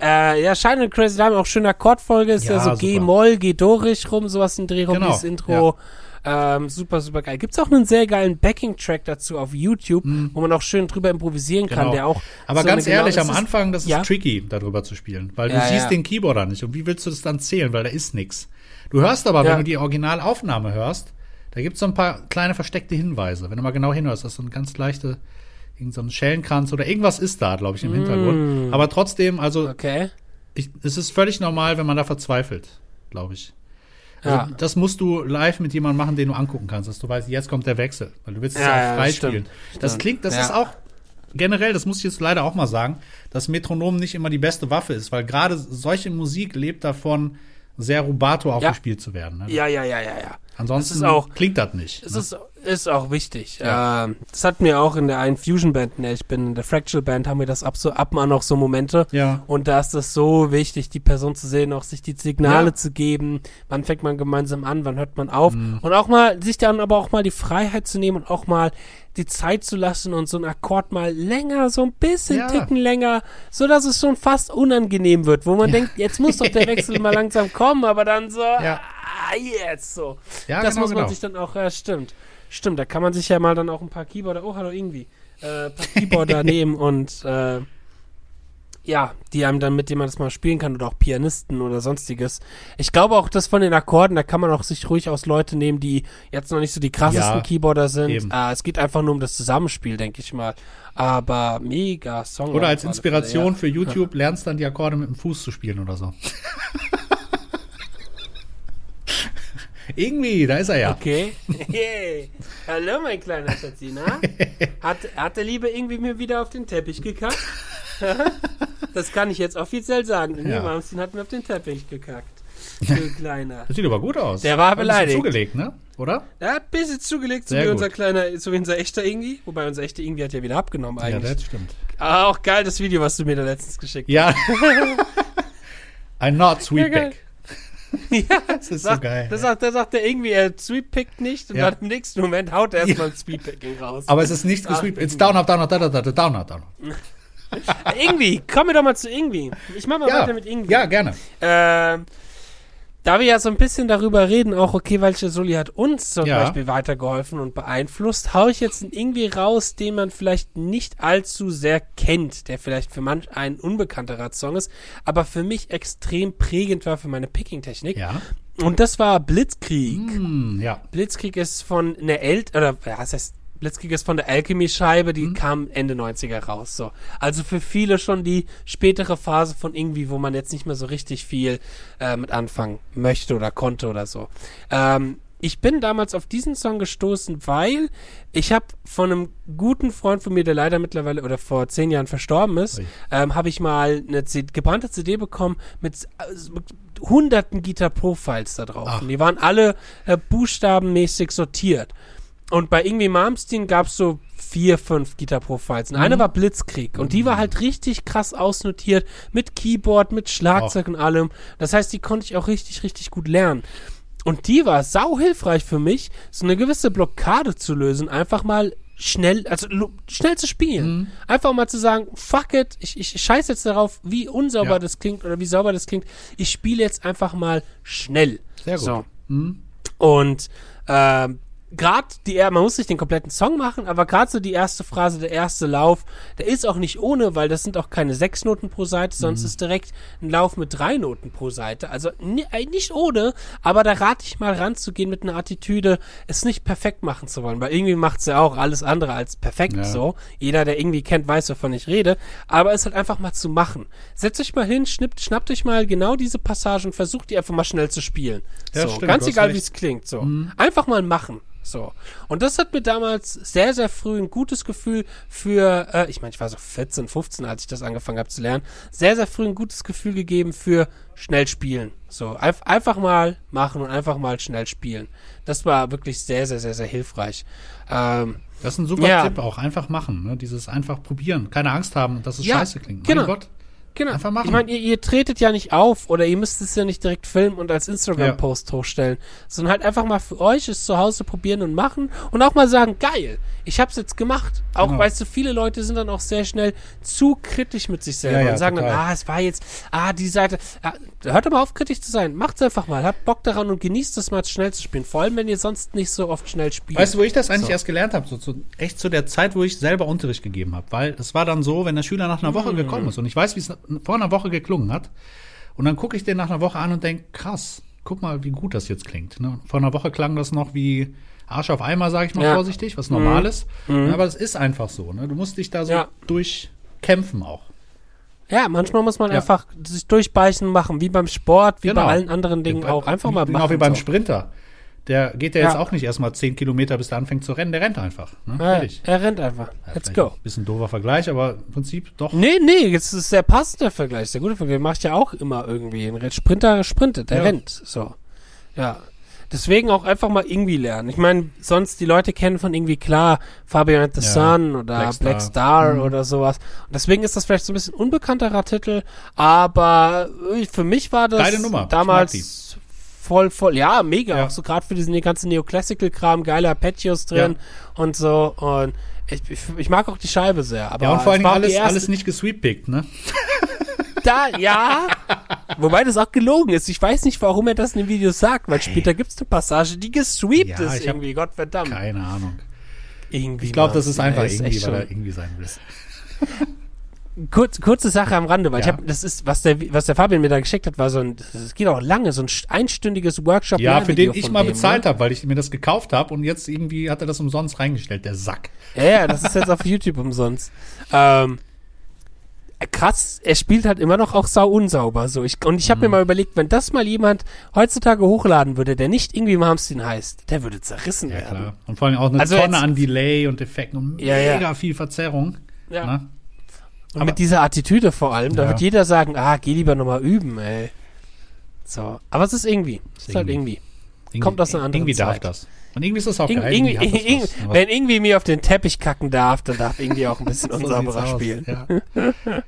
Äh, ja, Shine and Crazy Diamond, auch schöne Akkordfolge. Ist ja, so super. G-Moll, G-Dorisch rum, sowas in Dreh rum, Genau, dieses Intro. Ähm, super, super geil. Gibt's auch einen sehr geilen Backing-Track dazu auf YouTube, wo man auch schön drüber improvisieren kann. Genau. der auch. Aber so ganz eine genau- ehrlich, am Anfang, das ist Ja. tricky, darüber zu spielen, weil du Ja, siehst ja. den Keyboarder nicht. Und wie willst du das dann zählen? Weil da ist nix. Du hörst aber, wenn du die Originalaufnahme hörst, da gibt's so ein paar kleine versteckte Hinweise. Wenn du mal genau hinhörst, das ist so ein ganz leichte, irgend so ein Schellenkranz oder irgendwas ist da, glaube ich, im Hintergrund. Aber trotzdem, also Okay. ich, es ist völlig normal, wenn man da verzweifelt, glaube ich. Also, Ja. Das musst du live mit jemandem machen, den du angucken kannst, dass du weißt, jetzt kommt der Wechsel. Weil du willst es Ja, ja, ja, auch frei stimmt, spielen. Das klingt, das Ja. ist auch generell, das muss ich jetzt leider auch mal sagen, dass Metronom nicht immer die beste Waffe ist, weil gerade solche Musik lebt davon, sehr rubato auch Ja. gespielt zu werden. Ne? Ja, ja, ja, ja, ja. Ansonsten Das auch- klingt das nicht. Es ne? ist, ist auch wichtig. Ja. Ähm, das hat mir auch in der einen Fusion-Band, in der ich bin, in der Fractal Band, haben wir das ab, so, ab und an noch so Momente. ja. Und da ist es so wichtig, die Person zu sehen, auch sich die Signale Ja. zu geben. Wann fängt man gemeinsam an, wann hört man auf? Mhm. Und auch mal, sich dann aber auch mal die Freiheit zu nehmen und auch mal die Zeit zu lassen und so einen Akkord mal länger, so ein bisschen Ja. ticken länger, so dass es schon fast unangenehm wird, wo man denkt, jetzt muss doch der Wechsel mal langsam kommen, aber dann so, Ja. ah, jetzt so. Ja, das genau, muss man genau. sich dann auch, ja, stimmt. Stimmt, da kann man sich ja mal dann auch ein paar Keyboarder, oh, hallo, irgendwie, äh, ein paar Keyboarder nehmen und, äh, ja, die einem dann, mit dem man das mal spielen kann oder auch Pianisten oder sonstiges. Ich glaube auch, dass von den Akkorden, da kann man auch sich ruhig aus Leute nehmen, die jetzt noch nicht so die krassesten Ja, Keyboarder sind. Äh, es geht einfach nur um das Zusammenspiel, denke ich mal. Aber mega Song. Oder als Inspiration für YouTube lernst dann die Akkorde mit dem Fuß zu spielen oder so. Irgendwie, da ist er ja. ja. Okay. Hey. Hallo, mein kleiner Schatzi, na? Hat, hat der Liebe irgendwie mir wieder auf den Teppich gekackt? das kann ich jetzt offiziell sagen. Nee, Ja. Mamsin hat mir auf den Teppich gekackt. Du Kleiner. Das sieht aber gut aus. Der war Hat ein beleidigt. zugelegt, ne? Oder? Er hat ein bisschen zugelegt, so Sehr wie gut. unser kleiner, so wie unser echter Ingi. Wobei unser echter Ingi hat ja wieder abgenommen Ja, eigentlich. das stimmt. Aber auch geil, das Video, was du mir da letztens geschickt Ja. Ein Not Ja, Sweet geil. Ja, Das ist so sagt, geil. Da sagt, da sagt der irgendwie, er sweetpickt nicht und Ja. dann im nächsten Moment haut er erstmal ein Sweetpicking raus. Aber es ist nicht Ach, gesweet. It's down, up, down, up, down, up, down, up, down, up, down. Irgendwie, kommen wir doch mal zu Irgendwie. Ich mach mal Ja, weiter mit Irgendwie. ja, gerne. Ähm, da wir ja so ein bisschen darüber reden, auch okay, welche Soli hat uns zum Ja. Beispiel weitergeholfen und beeinflusst, hau ich jetzt irgendwie raus, den man vielleicht nicht allzu sehr kennt, der vielleicht für manch ein unbekannterer Song ist, aber für mich extrem prägend war für meine Picking-Technik. Ja. Und das war Blitzkrieg. Hm, ja. Blitzkrieg ist von einer El oder was heißt Blitzkrieg ist von der Alchemy-Scheibe, die Mhm. kam Ende 90er raus. So. Also für viele schon die spätere Phase von irgendwie, wo man jetzt nicht mehr so richtig viel äh, mit anfangen möchte oder konnte oder so. Ähm, ich bin damals auf diesen Song gestoßen, weil ich habe von einem guten Freund von mir, der leider mittlerweile oder vor zehn Jahren verstorben ist, ähm, habe ich mal eine C gebrannte CD bekommen mit, äh, mit hunderten Guitar-Profiles da drauf. Ach. Und die waren alle äh, buchstabenmäßig sortiert. Und bei irgendwie Malmsteen gab es so vier, fünf Guitar-Profiles. Und eine war Blitzkrieg. Und die war halt richtig krass ausnotiert mit Keyboard, mit Schlagzeug und allem. Das heißt, die konnte ich auch richtig, richtig gut lernen. Und die war sau hilfreich für mich, so eine gewisse Blockade zu lösen, einfach mal schnell, also schnell zu spielen. Einfach mal zu sagen, fuck it, ich, ich scheiß jetzt darauf, wie unsauber Ja. das klingt oder wie sauber das klingt. Ich spiele jetzt einfach mal schnell. Sehr gut. So. Hm. Und ähm, gerade die, man muss nicht den kompletten Song machen, aber gerade so die erste Phrase, der erste Lauf, der ist auch nicht ohne, weil das sind auch keine sechs Noten pro Seite, sonst Mhm. ist direkt ein Lauf mit drei Noten pro Seite. Also äh, nicht ohne, aber da rate ich mal ranzugehen mit einer Attitüde, es nicht perfekt machen zu wollen, weil irgendwie macht's ja auch alles andere als perfekt Ja. so. Jeder, der irgendwie kennt, weiß, wovon ich rede, aber es halt einfach mal zu machen. Setzt euch mal hin, schnippt, schnappt euch mal genau diese Passagen und versucht die einfach mal schnell zu spielen. Ja, so, stimmt, ganz egal, wie es klingt. So. Einfach mal machen. So. Und das hat mir damals sehr, sehr früh ein gutes Gefühl für, äh, ich meine, ich war so 14, 15, als ich das angefangen habe zu lernen, sehr, sehr früh ein gutes Gefühl gegeben für schnell spielen. So, einf einfach mal machen und einfach mal schnell spielen. Das war wirklich sehr, sehr, sehr, sehr hilfreich. Ähm, Das ist ein super Ja. Tipp auch. Einfach machen. Ne? Dieses einfach probieren. Keine Angst haben, dass es Ja, scheiße klingt. genau. Mein Gott. Genau. Einfach machen. Ich meine, ihr, ihr tretet ja nicht auf oder ihr müsst es ja nicht direkt filmen und als Instagram-Post hochstellen, sondern halt einfach mal für euch es zu Hause probieren und machen und auch mal sagen, geil, ich hab's jetzt gemacht. Auch, Genau. weißt du, viele Leute sind dann auch sehr schnell zu kritisch mit sich selber Ja, ja, und sagen dann, total. ah, es war jetzt, ah, die Seite, ah, hört doch mal auf, kritisch zu sein. Macht's einfach mal, habt Bock daran und genießt es mal schnell zu spielen. Vor allem, wenn ihr sonst nicht so oft schnell spielt. Weißt du, wo ich das eigentlich So. erst gelernt habe? So, zu, echt zu der Zeit, wo ich selber Unterricht gegeben habe. Weil es war dann so, wenn der Schüler nach einer Woche Hm. gekommen ist und ich weiß, wie es vor einer Woche geklungen hat. Und dann gucke ich den nach einer Woche an und denke, krass, guck mal, wie gut das jetzt klingt. Ne? Vor einer Woche klang das noch wie Arsch auf Eimer, sage ich mal Ja. Mhm. vorsichtig, was normal ist. Aber es ist einfach so. Ne? Du musst dich da so Ja. durchkämpfen auch. Ja, manchmal muss man Ja. einfach sich durchbeichen machen, wie beim Sport, wie Genau. bei allen anderen Dingen Ja, auch. Einfach mal Genau machen. wie beim so. Sprinter. Der geht ja jetzt auch nicht erstmal 10 Kilometer, bis der anfängt zu rennen. Der rennt einfach. Ne? Ja, er rennt einfach. Let's go. Ein bisschen doofer Vergleich, aber im Prinzip doch. Nee, nee, jetzt ist der passende Vergleich. Der gute Vergleich macht ja auch immer irgendwie. Ein Sprinter sprintet, der rennt. So. Ja. Deswegen auch einfach mal irgendwie lernen. Ich meine, sonst die Leute kennen von irgendwie klar Fabian and the Ja, Sun oder Black Black Star. Star, Mhm. oder sowas. Und deswegen ist das vielleicht so ein bisschen unbekannterer Titel, aber äh, für mich war das damals voll, voll, ja, mega. Ja. Auch so gerade für diesen ganzen Neoclassical-Kram, geile Arpeggios drin und so. Und ich, ich, ich mag auch die Scheibe sehr. Aber Ja, und vor die alles, alles nicht gesweetpickt, ne? da, ja. Wobei das auch gelogen ist. Ich weiß nicht, warum er das in dem Video sagt, weil später gibt es eine Passage, die gesweept Ja, ist irgendwie. Gottverdammt. Keine Ahnung. Irgendwie Ich glaube, das ist einfach Ja, ist irgendwie, weil er irgendwie sein will. kurz, kurze Sache am Rande, weil Ja. ich habe, das ist, was der, was der Fabian mir da geschickt hat, war so ein, das geht auch lange, so ein einstündiges Workshop. Ja, für den ich mal dem, bezahlt ne? habe, weil ich mir das gekauft habe und jetzt irgendwie hat er das umsonst reingestellt, der Sack. Ja, ja, das ist jetzt auf YouTube umsonst. Ähm, krass, er spielt halt immer noch auch sau unsauber. So. Ich, und ich habe mir Mhm. mal überlegt, wenn das mal jemand heutzutage hochladen würde, der nicht irgendwie Malmsteen heißt, der würde zerrissen Ja, werden. klar. Und vor allem auch eine Also Tonne jetzt- an Delay und Effekten und Ja, ja. mega viel Verzerrung. Ja. Ne? Und Aber- mit dieser Attitüde vor allem, da Ja. wird jeder sagen, ah, geh lieber nochmal üben, ey. So. Aber es ist irgendwie. Es ist halt irgendwie. irgendwie. Irgendwie- Kommt aus einer anderen Irgendwie darf Zeit. das. Und irgendwie ist das auch Irg geil. Irgendwie hat das wenn irgendwie mir auf den Teppich kacken darf, dann darf irgendwie auch ein bisschen so unsauberer aus. spielen. Ja.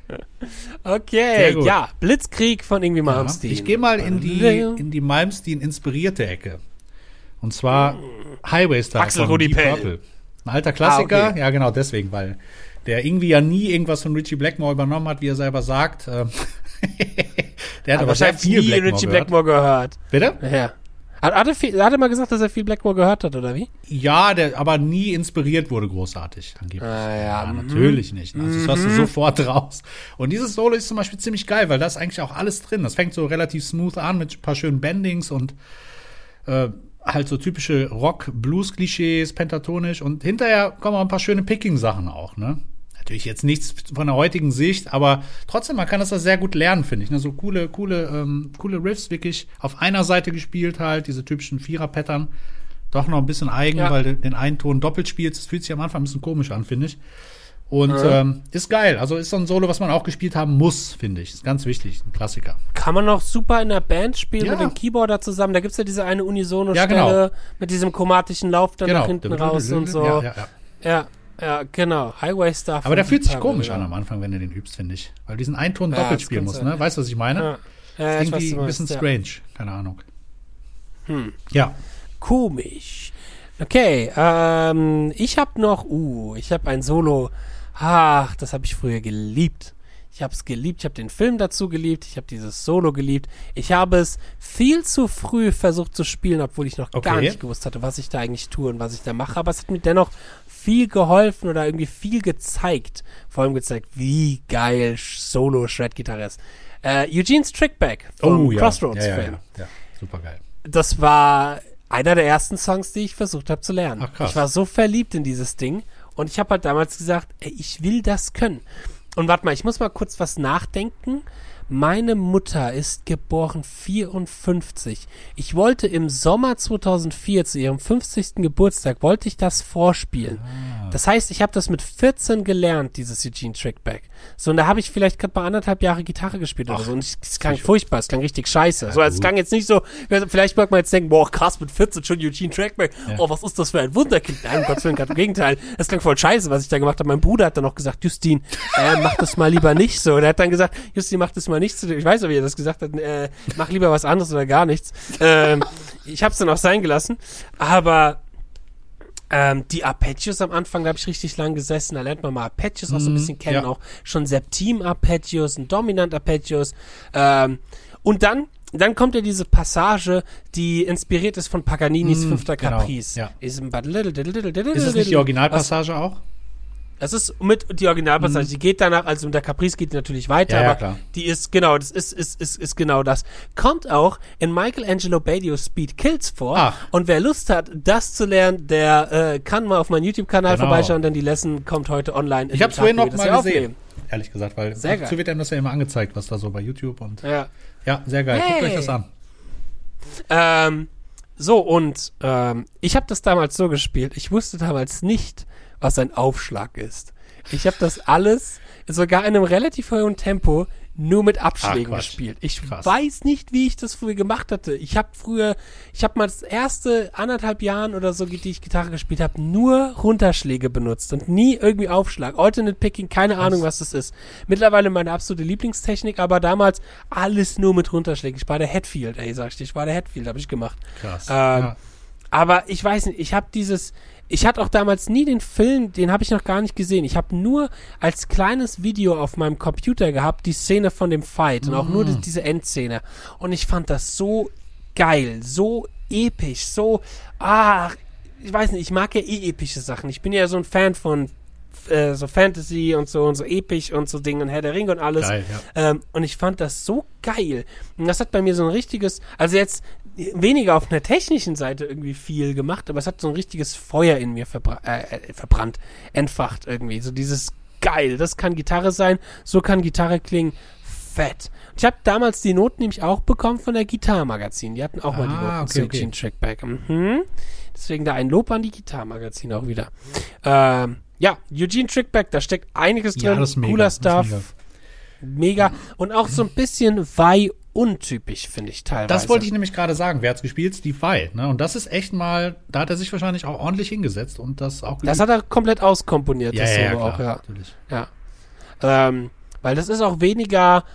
Okay, ja. Blitzkrieg von irgendwie Ja. Malmsteen. Ich gehe mal in die, in die Malmsteen-inspirierte Ecke. Und zwar Highway Star Axel von Rudi Deep. Purple. Ein alter Klassiker, Ah, okay. ja genau deswegen, weil der irgendwie ja nie irgendwas von Richie Blackmore übernommen hat, wie er selber sagt. Ähm, der hat Aber aber wahrscheinlich viel nie Blackmore, Richie gehört. Blackmore gehört. Bitte? Ja. Hat, er viel, hat er mal gesagt, dass er viel Blackmore gehört hat, oder wie? Ja, der aber nie inspiriert wurde großartig, angeblich. Ah, ja, mhm. natürlich nicht. Also das hörst du sofort raus. Und dieses Solo ist zum Beispiel ziemlich geil, weil da ist eigentlich auch alles drin. Das fängt so relativ smooth an mit ein paar schönen Bendings und äh, halt so typische Rock-Blues-Klischees, pentatonisch. Und hinterher kommen auch ein paar schöne Picking-Sachen auch, ne? Natürlich jetzt nichts von der heutigen Sicht, aber trotzdem, man kann das da sehr gut lernen, finde ich. Ne? So coole, coole, ähm, coole Riffs wirklich auf einer Seite gespielt halt, diese typischen Vierer-Pattern. Doch noch ein bisschen eigen, Ja. weil du den einen Ton doppelt spielst. Das fühlt sich am Anfang ein bisschen komisch an, finde ich. Und ähm, ist geil. Also ist so ein Solo, was man auch gespielt haben muss, finde ich. Ist ganz wichtig. Ein Klassiker. Kann man noch super in der Band spielen Ja. mit dem Keyboarder zusammen. Da gibt's ja diese eine Unisono-Stelle Ja, genau. mit diesem chromatischen Lauf dann nach hinten raus und so. Ja, ja, ja. Ja, ja, genau. Highway Star. Aber der fühlt sich komisch an am Anfang, wenn du den übst, finde ich. Weil diesen einen Ton Ja, doppelt das spielen musst, ne? Weißt du, was ich meine? Ja, ja ich weiß, Irgendwie du ein bisschen ja. strange. Keine Ahnung. Hm. Ja. Komisch. Okay, ähm, ich habe noch, uh, ich habe ein Solo. Ach, das habe ich früher geliebt. Ich habe es geliebt, ich habe den Film dazu geliebt, ich habe dieses Solo geliebt. Ich habe es viel zu früh versucht zu spielen, obwohl ich noch gar Okay. nicht gewusst hatte, was ich da eigentlich tue und was ich da mache. Aber es hat mir dennoch viel geholfen oder irgendwie viel gezeigt. Vor allem gezeigt, wie geil Solo-Shred-Gitarre ist. Äh, Eugene's Trickback vom Oh ja. Crossroads-Film ja, ja, ja. ja. Super geil. das war einer der ersten Songs, die ich versucht habe zu lernen. Ach, krass. Ich war so verliebt in dieses Ding und ich habe halt damals gesagt, ey, ich will das können. Und warte mal, ich muss mal kurz was nachdenken. Meine Mutter ist geboren 54. Ich wollte im Sommer 2004 zu ihrem 50. Geburtstag, wollte ich das vorspielen. Ah. Das heißt, ich habe das mit 14 gelernt, dieses Eugene Trickback. So, und da habe ich vielleicht gerade mal anderthalb Jahre Gitarre gespielt oder so. Und ich- es klang furchtbar, es klang richtig scheiße. so, es klang jetzt nicht so, vielleicht mag man jetzt denken, boah, krass, mit 14 schon Eugene Trackback. Ja. Oh, was ist das für ein Wunderkind? Nein, um Gottes Willen, ganz im Gegenteil. Das klang voll scheiße, was ich da gemacht habe. Mein Bruder hat dann noch gesagt, Justin, äh, mach das mal lieber nicht so. Und er hat dann gesagt, Justin, mach das mal nicht so. Ich weiß nicht, wie er das gesagt hat. Äh, mach lieber was anderes oder gar nichts. Ähm, ich habe es dann auch sein gelassen. Aber ähm, die Arpeggios am Anfang, da habe ich richtig lang gesessen. Da lernt man mal Arpeggios auch so ein Mhm, bisschen kennen. ja. Auch schon Septim-Arpeggios und Dominant-Arpeggios. Ähm, und dann, dann kommt ja diese Passage, die inspiriert ist von Paganinis Mhm, Fünfter genau, Caprice. ja. Little, Ist es nicht die. Originalpassage auch? Es ist mit die Originalpassage. Die geht danach, also mit der Caprice geht die natürlich weiter, Mhm. Ja, ja, aber klar. die ist, genau, das ist, ist, ist, ist genau das. Kommt auch in Michelangelo Badios Speed Kills vor. Ach. Und wer Lust hat, das zu lernen, der äh, kann mal auf meinen YouTube-Kanal Genau. vorbeischauen, denn die Lesson kommt heute online. Ich habe es vorhin noch mal gesehen. Ehrlich gesagt, weil Sehr dazu geil. wird einem das ja immer angezeigt, was da so bei YouTube und Ja. ja, sehr geil. Guckt Hey. euch das an. Ähm, so, und ähm, ich habe das damals so gespielt. Ich wusste damals nicht, was ein Aufschlag ist. Ich habe das alles sogar in einem relativ hohen Tempo nur mit Abschlägen Ach, gespielt. Ich Krass. weiß nicht, wie ich das früher gemacht hatte. Ich habe früher, ich habe mal das erste anderthalb Jahren oder so, die ich Gitarre gespielt habe, nur Runterschläge benutzt und nie irgendwie Aufschlag. Alternate Picking, keine Ahnung, was das ist. Mittlerweile meine absolute Lieblingstechnik, aber damals alles nur mit Runterschlägen. Ich war der Headfield, ey, sag ich dir. Ich war der Headfield, habe ich gemacht. Krass. Ähm, ja. Aber ich weiß nicht, ich habe dieses, ich hatte auch damals nie den Film, den habe ich noch gar nicht gesehen. Ich habe nur als kleines Video auf meinem Computer gehabt, die Szene von dem Fight und auch nur die, diese Endszene. Und ich fand das so geil, so episch, so, ah, ich weiß nicht, ich mag ja eh epische Sachen. Ich bin ja so ein Fan von äh, so Fantasy und so und so episch und so Dinge und Herr der Ringe und alles. Geil, ja. ähm, und ich fand das so geil. Und das hat bei mir so ein richtiges, also jetzt weniger auf einer technischen Seite irgendwie viel gemacht, aber es hat so ein richtiges Feuer in mir verbra äh, äh, verbrannt, entfacht irgendwie. So dieses geil, das kann Gitarre sein, so kann Gitarre klingen, fett. Und ich habe damals die Noten nämlich auch bekommen von der Gitarre-Magazin. Die hatten auch mal die Ah, Noten okay, zu okay. Eugene Trackback. Mhm. Deswegen da ein Lob an die Gitarre-Magazin auch wieder. Ähm, ja, Eugene Trickback, da steckt einiges Ja, drin. das ist mega, Cooler Stuff. Mega. Und auch so ein bisschen Wei untypisch, finde ich teilweise. Das wollte ich nämlich gerade sagen. Wer hat's gespielt? Steve Vai. Ne? Und das ist echt mal, da hat er sich wahrscheinlich auch ordentlich hingesetzt und das auch Das hat er komplett auskomponiert, ja, das ja, ja, Solo klar, auch, ja. natürlich. Ja. Ähm, weil das ist auch weniger,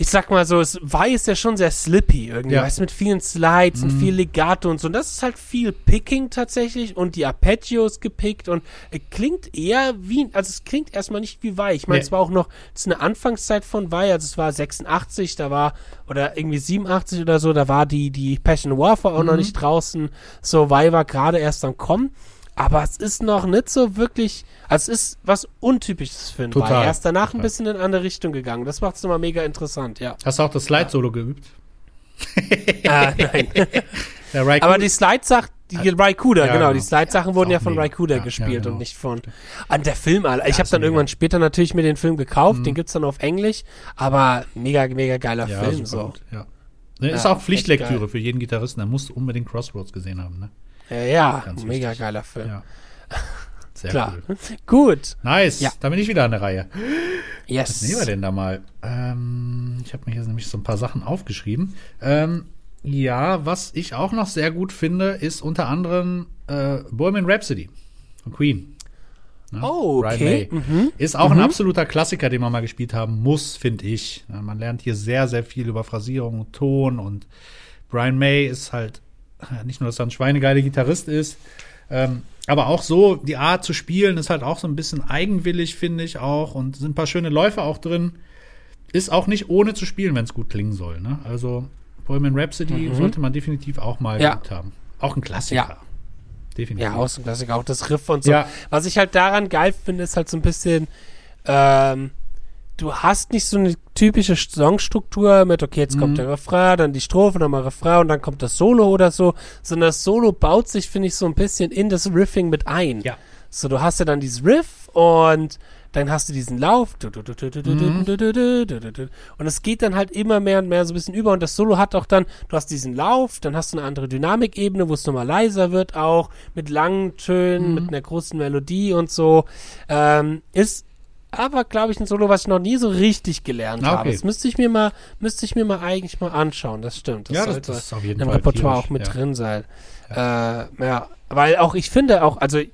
ich sag mal so, es war ist ja schon sehr slippy irgendwie, Ja. weißt mit vielen Slides und viel Legato und so. Und das ist halt viel Picking tatsächlich und die Arpeggios gepickt und es klingt eher wie, also es klingt erstmal nicht wie Vai. Ich meine, Nee. es war auch noch, es ist eine Anfangszeit von Vai, also es war 86, da war, oder irgendwie 87 oder so, da war die, die Passion Warfare auch noch nicht draußen. So, Vai war gerade erst am Kommen. Aber es ist noch nicht so wirklich, also es ist was Untypisches für ein Total. Er ist danach ein total. bisschen in eine andere Richtung gegangen. Das macht es nochmal mega interessant, ja. Hast du auch das Slide-Solo geübt? ah, nein. Aber die Slide-Sachen, die Raikuda, Ja, genau, genau. die Slide-Sachen wurden ja von mega. Raikuda Ja, gespielt ja, genau. und nicht von. An der Film, Alter. Ich habe ist dann mega. Mhm. irgendwann später natürlich mir den Film gekauft, den gibt's dann auf Englisch, aber mega, mega geiler ja, Film, so. gut, ja. Ne, ist Ja, auch Pflichtlektüre für jeden Gitarristen. Der muss unbedingt Crossroads gesehen haben. Ne? Ja, ja Ganz mega wichtig. geiler Film. Ja. Sehr Klar. cool. Gut. Nice. Ja. Da bin ich wieder an der Reihe. Yes. Was nehmen wir denn da mal? Ähm, ich habe mir hier nämlich so ein paar Sachen aufgeschrieben. Ähm, ja, was ich auch noch sehr gut finde, ist unter anderem äh, Bohemian Rhapsody von Queen. Ne? Oh, okay. Mhm. Ist auch ein absoluter Klassiker, den man mal gespielt haben muss, finde ich. Man lernt hier sehr, sehr viel über Phrasierung und Ton und Brian May ist halt nicht nur, dass er ein schweinegeiler Gitarrist ist, ähm, aber auch so, die Art zu spielen ist halt auch so ein bisschen eigenwillig, finde ich auch. Und sind ein paar schöne Läufe auch drin. Ist auch nicht ohne zu spielen, wenn es gut klingen soll. Ne? Also Bohemian Rhapsody sollte man definitiv auch mal Mhm. Ja. geübt haben. Auch ein Klassiker. Ja. Definitiv. Ja, aus dem Klassiker, auch das Riff und so. Ja. Was ich halt daran geil finde, ist halt so ein bisschen, ähm, du hast nicht so eine typische Songstruktur mit, okay, jetzt Mhm. kommt der Refrain, dann die Strophe, dann mal Refrain und dann kommt das Solo oder so, sondern das Solo baut sich, finde ich, so ein bisschen in das Riffing mit ein. Ja. So, du hast ja dann dieses Riff und dann hast du diesen Lauf Mhm. und es geht dann halt immer mehr und mehr so ein bisschen über und das Solo hat auch dann, du hast diesen Lauf, dann hast du eine andere Dynamikebene, wo es nochmal leiser wird auch, mit langen Tönen, Mhm. mit einer großen Melodie und so, ähm, ist aber, glaube ich, ein Solo, was ich noch nie so richtig gelernt okay. habe. Das müsste ich mir mal, müsste ich mir mal eigentlich mal anschauen, das stimmt. Das Ja, das, sollte das jeden im Fall. Repertoire tierisch, auch mit ja. drin sein. Ja. Äh, ja, weil auch ich finde auch, also äh,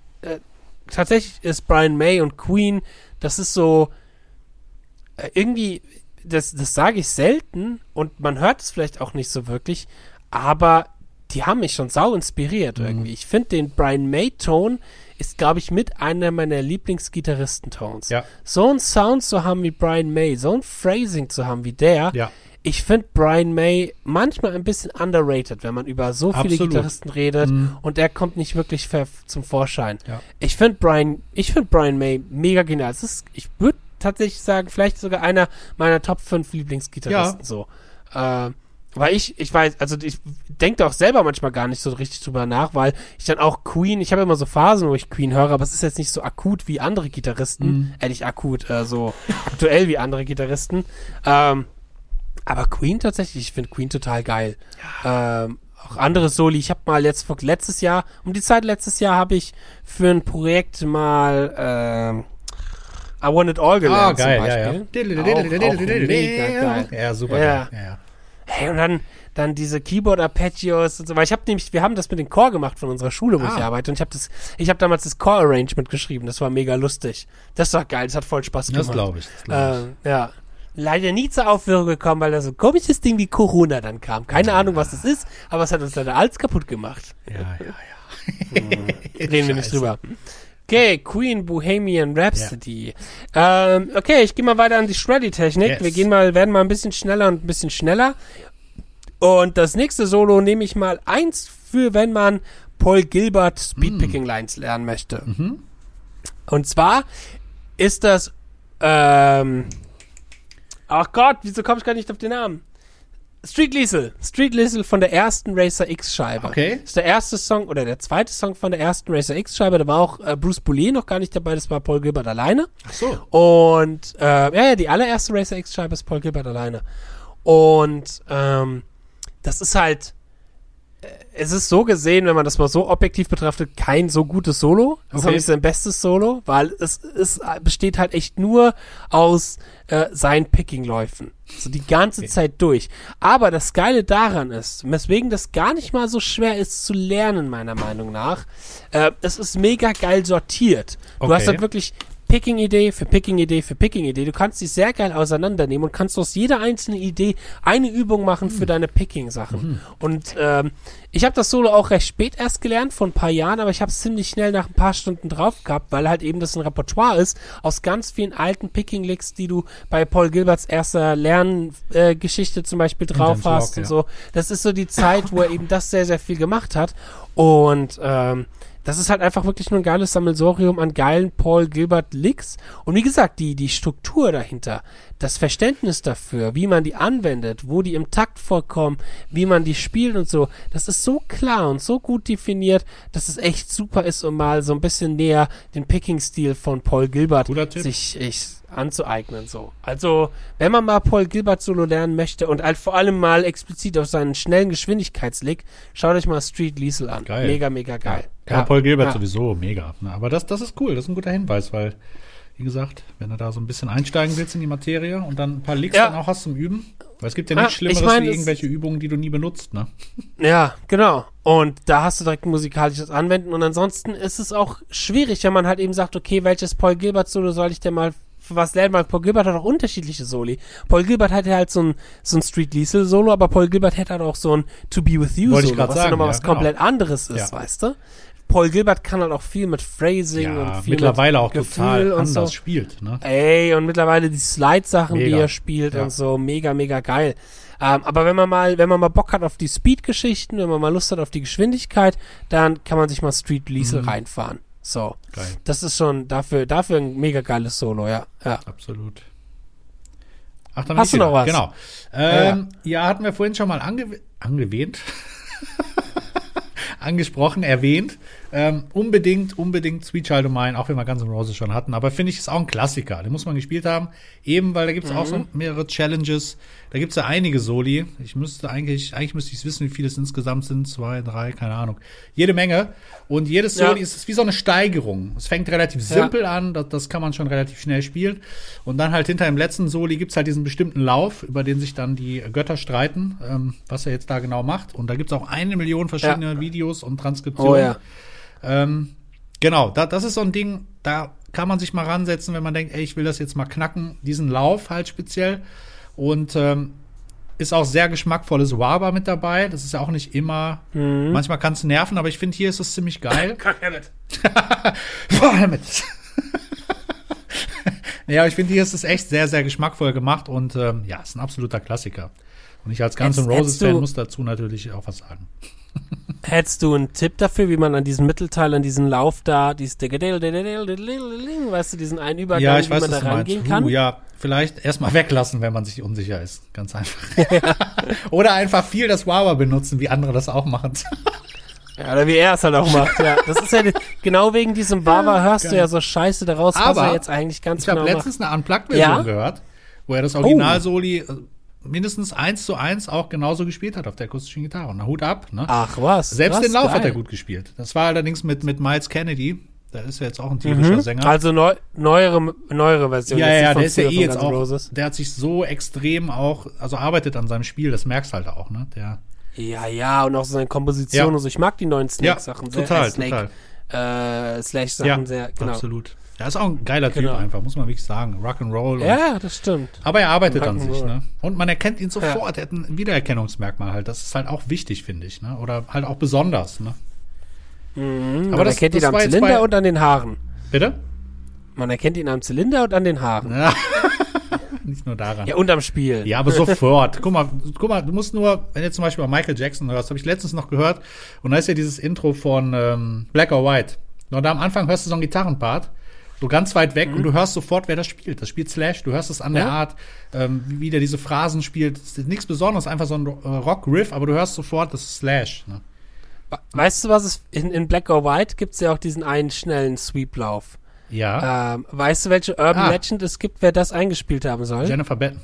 tatsächlich ist Brian May und Queen, das ist so äh, irgendwie, das, das sage ich selten und man hört es vielleicht auch nicht so wirklich, aber die haben mich schon sau inspiriert Mhm. irgendwie. Ich finde den Brian May Ton ist, glaube ich, mit einer meiner Lieblingsgitarristen-Tones. Ja. So einen Sound zu haben wie Brian May, so ein Phrasing zu haben wie der, Ja. ich finde Brian May manchmal ein bisschen underrated, wenn man über so viele Absolut. Gitarristen redet Mhm. und der kommt nicht wirklich zum Vorschein. Ja. Ich finde Brian, ich finde Brian May mega genial. Es ist, ich würde tatsächlich sagen, vielleicht sogar einer meiner Top 5 Lieblingsgitarristen so. Äh, weil ich, ich weiß, also ich denke da auch selber manchmal gar nicht so richtig drüber nach, weil ich dann auch Queen, ich habe immer so Phasen, wo ich Queen höre, aber es ist jetzt nicht so akut wie andere Gitarristen, Mhm. äh, nicht akut, äh, so aktuell wie andere Gitarristen. Ähm, aber Queen tatsächlich, ich finde Queen total geil. Ähm, auch andere Soli. Ich habe mal jetzt letztes Jahr, um die Zeit letztes Jahr habe ich für ein Projekt mal ähm, I Want It All Ah, gelernt geil, zum ja, ja. Beispiel. Auch, auch mega geil. Ja, super Ja. geil. Ja, ja. Hey, und dann, dann diese Keyboard Arpeggios und so, weil ich habe nämlich, wir haben das mit dem Chor gemacht von unserer Schule, wo ich Ah. arbeite und ich habe das, ich habe damals das Chor Arrangement geschrieben, das war mega lustig. Das war geil, das hat voll Spaß gemacht. Das glaube ich. Das glaub ich. Ähm, ja. Leider nie zur Aufführung gekommen, weil da so ein komisches Ding wie Corona dann kam. Keine Ahnung, was das ist, aber es hat uns leider alles kaputt gemacht. ja, ja, ja. Reden wir nicht drüber. Okay, Queen Bohemian Rhapsody. Ähm, okay, ich gehe mal weiter an die Shreddy-Technik. Yes. Wir gehen mal, werden mal ein bisschen schneller und ein bisschen schneller. Und das nächste Solo nehme ich mal eins für, wenn man Paul Gilbert Speedpicking Lines lernen möchte. Und zwar ist das, ähm, ach Gott, wieso komme ich gar nicht auf den Namen? Street Liesel. Street Liesel von der ersten Racer X Scheibe. Okay. Das ist der erste Song oder der zweite Song von der ersten Racer X Scheibe. Da war auch äh, Bruce Boulet noch gar nicht dabei, das war Paul Gilbert alleine. Ach so. Und äh, ja, ja, die allererste Racer X Scheibe ist Paul Gilbert alleine. Und ähm, das ist halt, es ist so gesehen, wenn man das mal so objektiv betrachtet, kein so gutes Solo. Das ist Okay. nicht sein bestes Solo, weil es, es besteht halt echt nur aus äh, seinen Picking-Läufen. So die ganze Zeit durch. Aber das Geile daran ist, weswegen das gar nicht mal so schwer ist zu lernen, meiner Meinung nach, äh, es ist mega geil sortiert. Du hast Okay. halt wirklich Picking-Idee für Picking-Idee für Picking-Idee. Du kannkannst die sehr geil auseinandernehmen und kannst aus jeder einzelnen Idee eine Übung machen für deine Picking-Sachen. Und ähm, ich habe das Solo auch recht spät erst gelernt, vor ein paar Jahren, aber ich habe es ziemlich schnell nach ein paar Stunden drauf gehabt, weil halt eben das ein Repertoire ist aus ganz vielen alten Picking-Licks, die du bei Paul Gilberts erster Lerngeschichte äh, zum Beispiel drauf Intense hast Rock, und ja. so. Das ist so die Zeit, wo er eben das sehr, sehr viel gemacht hat. Und ähm, das ist halt einfach wirklich nur ein geiles Sammelsorium an geilen Paul Gilbert Licks. Und wie gesagt, die, die Struktur dahinter, das Verständnis dafür, wie man die anwendet, wo die im Takt vorkommen, wie man die spielt und so, das ist so klar und so gut definiert, dass es echt super ist, um mal so ein bisschen näher den Picking-Stil von Paul Gilbert sich ich, anzueignen. So. Also, wenn man mal Paul Gilbert Solo lernen möchte und halt vor allem mal explizit auf seinen schnellen Geschwindigkeitslick, schaut euch mal Street Liesel an. Geil. Mega, mega geil. Ja, Paul Gilbert ja. sowieso, mega. Aber das, das ist cool, das ist ein guter Hinweis, weil, wie gesagt, wenn du da so ein bisschen einsteigen willst in die Materie und dann ein paar Licks Ja. dann auch hast zum Üben, weil es gibt ja Ja, nichts ich Schlimmeres mein, wie irgendwelche Übungen, die du nie benutzt, ne? Ja, genau. Und da hast du direkt ein musikalisches Anwenden. Und ansonsten ist es auch schwierig, wenn man halt eben sagt, okay, welches Paul Gilbert Solo soll ich denn mal für was lernen? Weil Paul Gilbert hat auch unterschiedliche Soli. Paul Gilbert hatte halt so ein, so ein Street Liesel Solo, aber Paul Gilbert hätte halt auch so ein To Be With You Wollte Solo, was sagen, nochmal ja, was genau. komplett anderes ist, Ja. weißt du? Paul Gilbert kann halt auch viel mit Phrasing und Ja, viel mittlerweile mit auch Gefühl total und anders so. spielt, ne? Ey, und mittlerweile die Slide-Sachen, die er spielt und so, mega, mega geil. Ähm, aber wenn man mal, wenn man mal Bock hat auf die Speed-Geschichten, wenn man mal Lust hat auf die Geschwindigkeit, dann kann man sich mal Street Liesel Mhm. reinfahren. So. Geil, Das ist schon dafür, dafür ein mega geiles Solo, ja. ja. absolut. Ach, dann Hast du noch was? Genau. Ähm, ja. hatten wir vorhin schon mal ange angewähnt. angesprochen, erwähnt. Ähm, unbedingt, unbedingt Sweet Child of Mine, auch wenn wir Guns N' Roses schon hatten. Aber finde ich, ist auch ein Klassiker. Den muss man gespielt haben. Eben, weil da gibt es auch Mhm. so mehrere Challenges. Da gibt es ja einige Soli. Ich müsste eigentlich, eigentlich müsste ich es wissen, wie viele es insgesamt sind. Zwei, drei, keine Ahnung. Jede Menge. Und jedes Ja. Soli ist, ist wie so eine Steigerung. Es fängt relativ Ja. simpel an. Das, das kann man schon relativ schnell spielen. Und dann halt hinter dem letzten Soli gibt es halt diesen bestimmten Lauf, über den sich dann die Götter streiten, ähm, was er jetzt da genau macht. Und da gibt es auch eine Million verschiedene Videos und Transkriptionen. Oh ja. Ähm, genau, da, das ist so ein Ding, da kann man sich mal ransetzen, wenn man denkt, ey, ich will das jetzt mal knacken, diesen Lauf halt speziell. Und ähm, ist auch sehr geschmackvolles Waber mit dabei. Das ist ja auch nicht immer, Mhm. manchmal kann es nerven, aber ich finde, hier ist es ziemlich geil. Hammett. Boah, Hammett. ja, aber ich finde, hier ist es echt sehr, sehr geschmackvoll gemacht und ähm, ja, ist ein absoluter Klassiker. Und ich als Guns N' Jetzt- Roses hättest du- Fan muss dazu natürlich auch was sagen. Hättest du einen Tipp dafür, wie man an diesem Mittelteil, an diesen Lauf da, dieses weißt du, diesen einen Übergang, Ja, ich wie weiß, man da was du meinst. kann? Uh, ja, vielleicht erstmal weglassen, wenn man sich unsicher ist. Ganz einfach. Oder einfach viel das Wawa benutzen, wie andere das auch machen. Ja, oder wie er es halt auch macht, ja. Das ist ja genau wegen diesem Wawa hörst du ja so scheiße daraus, was Aber er jetzt eigentlich ganz Ich habe genau macht. letztens eine Unplugged-Version Ja? gehört, wo er das Original-Soli äh, mindestens eins zu eins auch genauso gespielt hat auf der akustischen Gitarre. Und Hut ab, ne? Ach was. Selbst den Lauf hat geil. er gut gespielt. Das war allerdings mit, mit Miles Kennedy. Der ist ja jetzt auch ein tierischer Mhm. Sänger. Also neu, neuere, neuere Version. ja, ja, der ist ja eh jetzt auch, Roses. der hat sich so extrem auch, also arbeitet an seinem Spiel, das merkst halt auch, ne? Der, Ja, ja, und auch so seine Komposition Ja. und so. Ich mag die neuen ja, Snake-Sachen sehr. total, Snake, total. Äh, Slash-Sachen Ja, sehr, genau. absolut. Er ist auch ein geiler Typ Genau. einfach, muss man wirklich sagen. Rock'n'Roll. und- Ja, das stimmt. Aber er arbeitet an sich, ne? Und man erkennt ihn sofort. Er hat ein Wiedererkennungsmerkmal halt. Das ist halt auch wichtig, finde ich, ne? Oder halt auch besonders, ne? Mhm. Aber Man das- erkennt ihn das am war jetzt Zylinder bei- und an den Haaren. Bitte? Man erkennt ihn am Zylinder und an den Haaren. Ja. Nicht nur daran. Ja, und am Spiel. Ja, aber sofort. guck mal, guck mal, du musst nur, wenn du zum Beispiel mal Michael Jackson hörst, habe ich letztens noch gehört, und da ist ja dieses Intro von ähm, Black or White. Nur da am Anfang hörst du so einen Gitarrenpart, so ganz weit weg und du hörst sofort, wer das spielt. Das spielt Slash, du hörst es an der Ja. Art, ähm, wie, der diese Phrasen spielt. Es ist nichts Besonderes, einfach so ein äh, Rock-Riff, aber du hörst sofort, das ist Slash. Ne? We- Weißt du, was es in, in Black or White gibt es ja auch diesen einen schnellen Sweep-Lauf. Ja, Ähm, weißt du, welche Urban Ah. Legend es gibt, wer das eingespielt haben soll? Jennifer Batten.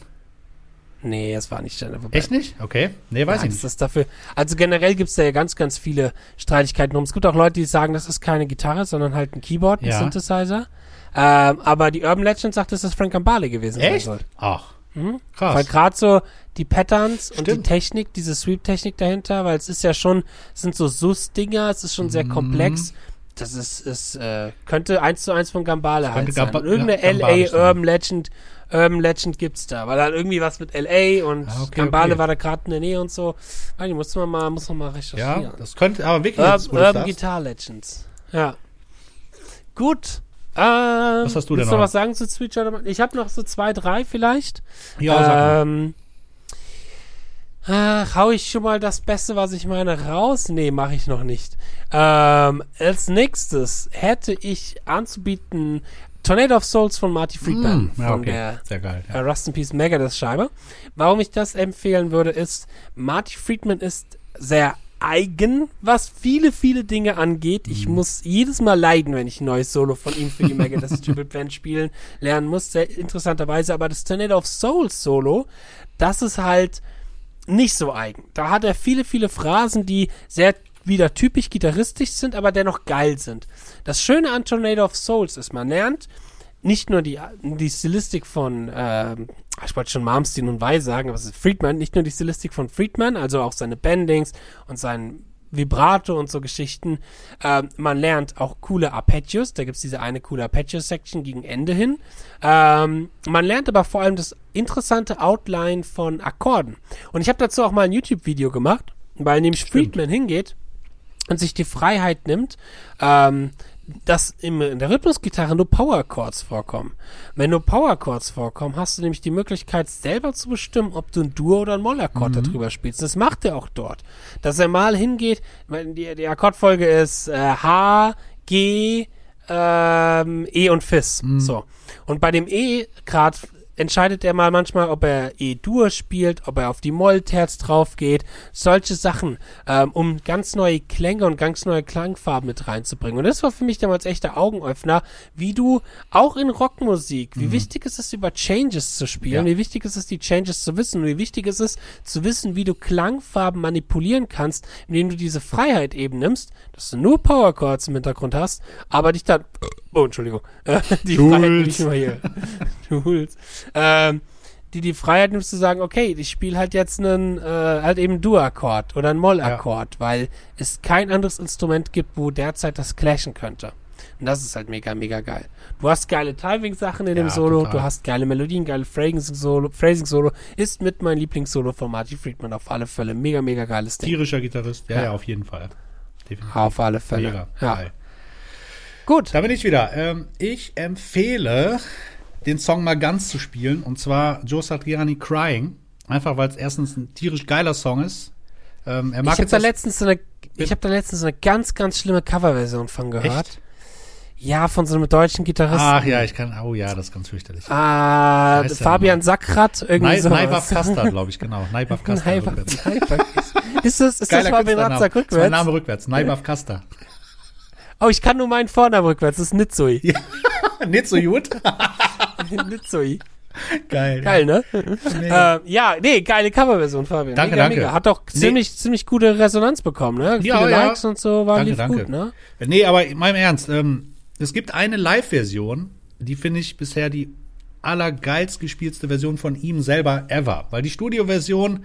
nee, es war nicht Jennifer Echt nicht? Okay. Nee, weiß Nein, ich das nicht. ist dafür. Also generell gibt es da ja ganz, ganz viele Streitigkeiten drum. Es gibt auch Leute, die sagen, das ist keine Gitarre, sondern halt ein Keyboard, ein Ja. Synthesizer. Ähm, aber die Urban Legend sagt, dass das Frank Gambale gewesen Echt? sein soll. Ach, Mhm. krass. Weil gerade so die Patterns und die Stimmt. Technik, diese Sweep-Technik dahinter, weil es ist ja schon, es sind so Sus-Dinger, es ist schon Mhm. sehr komplex. Das ist, ist äh, könnte eins zu eins von Gambale halt sein. Und irgendeine ja, LA sein. Urban Legend, Urban Legend gibt's da, weil halt irgendwie was mit LA und Ah, okay, Gambale okay. war da gerade in der Nähe und so. Weiß nicht, muss man mal, muss man mal recherchieren. ja, das könnte, aber wirklich, du's Urban. Guitar Legends. Ja. Gut. Ähm, Was hast du denn noch noch? was sagen zu Sweet Mine? Ich habe noch so zwei, drei vielleicht. Ja, sag mal. ähm, ach, hau ich schon mal das Beste, was ich meine, raus? Nee, mache ich noch nicht. Ähm, als nächstes hätte ich anzubieten Tornado of Souls von Marty Friedman. Mm, ja, von okay. der Sehr geil. äh, Ja. Rust in Peace Megadeth Scheibe. Warum ich das empfehlen würde, ist, Marty Friedman ist sehr eigen, was viele, viele Dinge angeht. Ich Mhm. muss jedes Mal leiden, wenn ich ein neues Solo von ihm für die Megadeth Triple Band spielen lernen muss. Sehr interessanterweise, aber das Tornado of Souls Solo, das ist halt nicht so eigen. Da hat er viele, viele Phrasen, die sehr wieder typisch gitarristisch sind, aber dennoch geil sind. Das Schöne an Tornado of Souls ist, man lernt nicht nur die, die Stilistik von, ähm, ich wollte schon Malmsteen und Weil sagen, aber es ist Friedman, nicht nur die Stilistik von Friedman, also auch seine Bendings und sein Vibrato und so Geschichten. Ähm, man lernt auch coole Arpeggios, da gibt's diese eine coole Arpeggio-Section gegen Ende hin. Ähm, man lernt aber vor allem das interessante Outline von Akkorden. Und ich habe dazu auch mal ein YouTube-Video gemacht, weil nämlich Friedman hingeht und sich die Freiheit nimmt, ähm, dass im, in der Rhythmusgitarre nur Power Chords vorkommen. Wenn nur Power Chords vorkommen, hast du nämlich die Möglichkeit, selber zu bestimmen, ob du ein Dur- oder ein Mollakkord darüber spielst. Das macht er auch dort. Dass er mal hingeht, die, die Akkordfolge ist äh, H, G, ähm, E und Fis. So. Und bei dem E grad entscheidet er mal manchmal, ob er E-Dur spielt, ob er auf die Mollterz drauf geht, solche Sachen, ähm, um ganz neue Klänge und ganz neue Klangfarben mit reinzubringen. Und das war für mich damals echter Augenöffner, wie du auch in Rockmusik, wie wichtig ist es, über Changes zu spielen, Ja. wie wichtig ist es, die Changes zu wissen, und wie wichtig ist es, zu wissen, wie du Klangfarben manipulieren kannst, indem du diese Freiheit eben nimmst, dass du nur Power Chords im Hintergrund hast, aber dich dann, oh, Entschuldigung, äh, die Schulz. Freiheit ich mal hier. Schulz. Ähm, die die Freiheit nimmst zu sagen, okay, ich spiele halt jetzt einen, äh, halt eben Dur-Akkord oder einen Moll-Akkord, weil es kein anderes Instrument gibt, wo derzeit das clashen könnte. Und das ist halt mega, mega geil. Du hast geile Timing-Sachen in dem Ja, Solo, total. du hast geile Melodien, geile Phrasing-Solo, Phrasing-Solo, ist mit mein Lieblingssolo von Marty Friedman auf alle Fälle. Mega, mega geiles Ding. Tierischer Gitarrist. Ja, ja, Ja. auf jeden Fall. Definitiv. Auf alle Fälle. Mega. Ja. Geil. Gut. Da bin ich wieder. Ähm, ich empfehle, den Song mal ganz zu spielen. Und zwar Joe Satriani Crying. Einfach, weil es erstens ein tierisch geiler Song ist. Ähm, er mag Ich habe da letztens so eine, ich habe da letztens so eine ganz, ganz schlimme Coverversion von gehört. Echt? Ja, von so einem deutschen Gitarristen. Ach ja, ich kann. Oh ja, das ist ganz fürchterlich. Ah, Fabian Sackrat, irgendwie so. Naibaf Kasta, glaube ich, genau. Naibaf Kasta. Naibaf, rückwärts. Naibaf. Ist das, ist das Fabian Das ist mein rückwärts? Name rückwärts. Naibaf Kasta. Oh, ich kann nur meinen Vornamen rückwärts. Das ist Nitsui. So gut. Nitsui. Geil. Geil, ne? Nee. Äh, ja, nee, geile Coverversion, Fabian. Danke, mega, danke. Mega. Hat auch Nee. ziemlich, ziemlich gute Resonanz bekommen, ne? Ja, Viele ja. Likes und so, war Danke, danke. gut, ne? Nee, aber in meinem Ernst, ähm, es gibt eine Live-Version, die finde ich bisher die allergeilst gespielste Version von ihm selber ever. Weil die Studio-Version,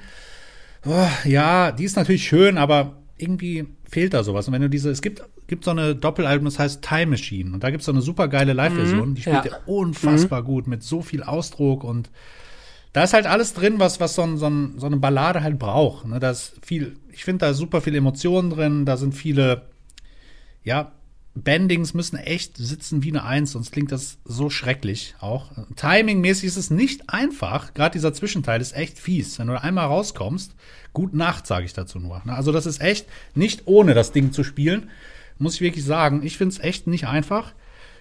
oh, ja, die ist natürlich schön, aber irgendwie fehlt da sowas. Und wenn du diese, es gibt, gibt so eine Doppelalbum, das heißt Time Machine. Und da gibt es so eine super geile Live-Version, die spielt ja. er unfassbar gut mit so viel Ausdruck und da ist halt alles drin, was, was so, ein, so, ein, so eine Ballade halt braucht. Ne? Da ist viel, ich finde da ist super viel Emotionen drin, da sind viele, ja, Bendings müssen echt sitzen wie eine Eins, sonst klingt das so schrecklich auch. Timingmäßig ist es nicht einfach. Gerade dieser Zwischenteil ist echt fies. Wenn du da einmal rauskommst, gut Nacht, sage ich dazu nur. Ne? Also das ist echt nicht ohne das Ding zu spielen. Muss ich wirklich sagen. Ich finde es echt nicht einfach,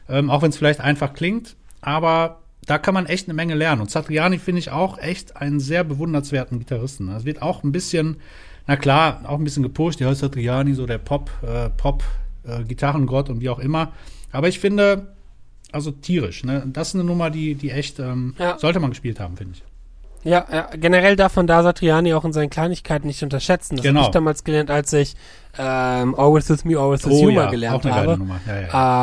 ähm, auch wenn es vielleicht einfach klingt, aber da kann man echt eine Menge lernen. Und Satriani finde ich auch echt einen sehr bewundernswerten Gitarristen. Es wird auch ein bisschen, na klar, auch ein bisschen gepusht. Ja, Satriani, so der Pop, äh, Pop, äh, Gitarrengott und wie auch immer. Aber ich finde, also tierisch, ne? Das ist eine Nummer, die, die echt, ähm, Ja. sollte man gespielt haben, finde ich. Ja, ja, generell darf man da Satriani auch in seinen Kleinigkeiten nicht unterschätzen. Das Genau. habe ich damals gelernt, als ich ähm, Always With Me, Always With You mal gelernt Oh auch eine geile habe. Ja, ja,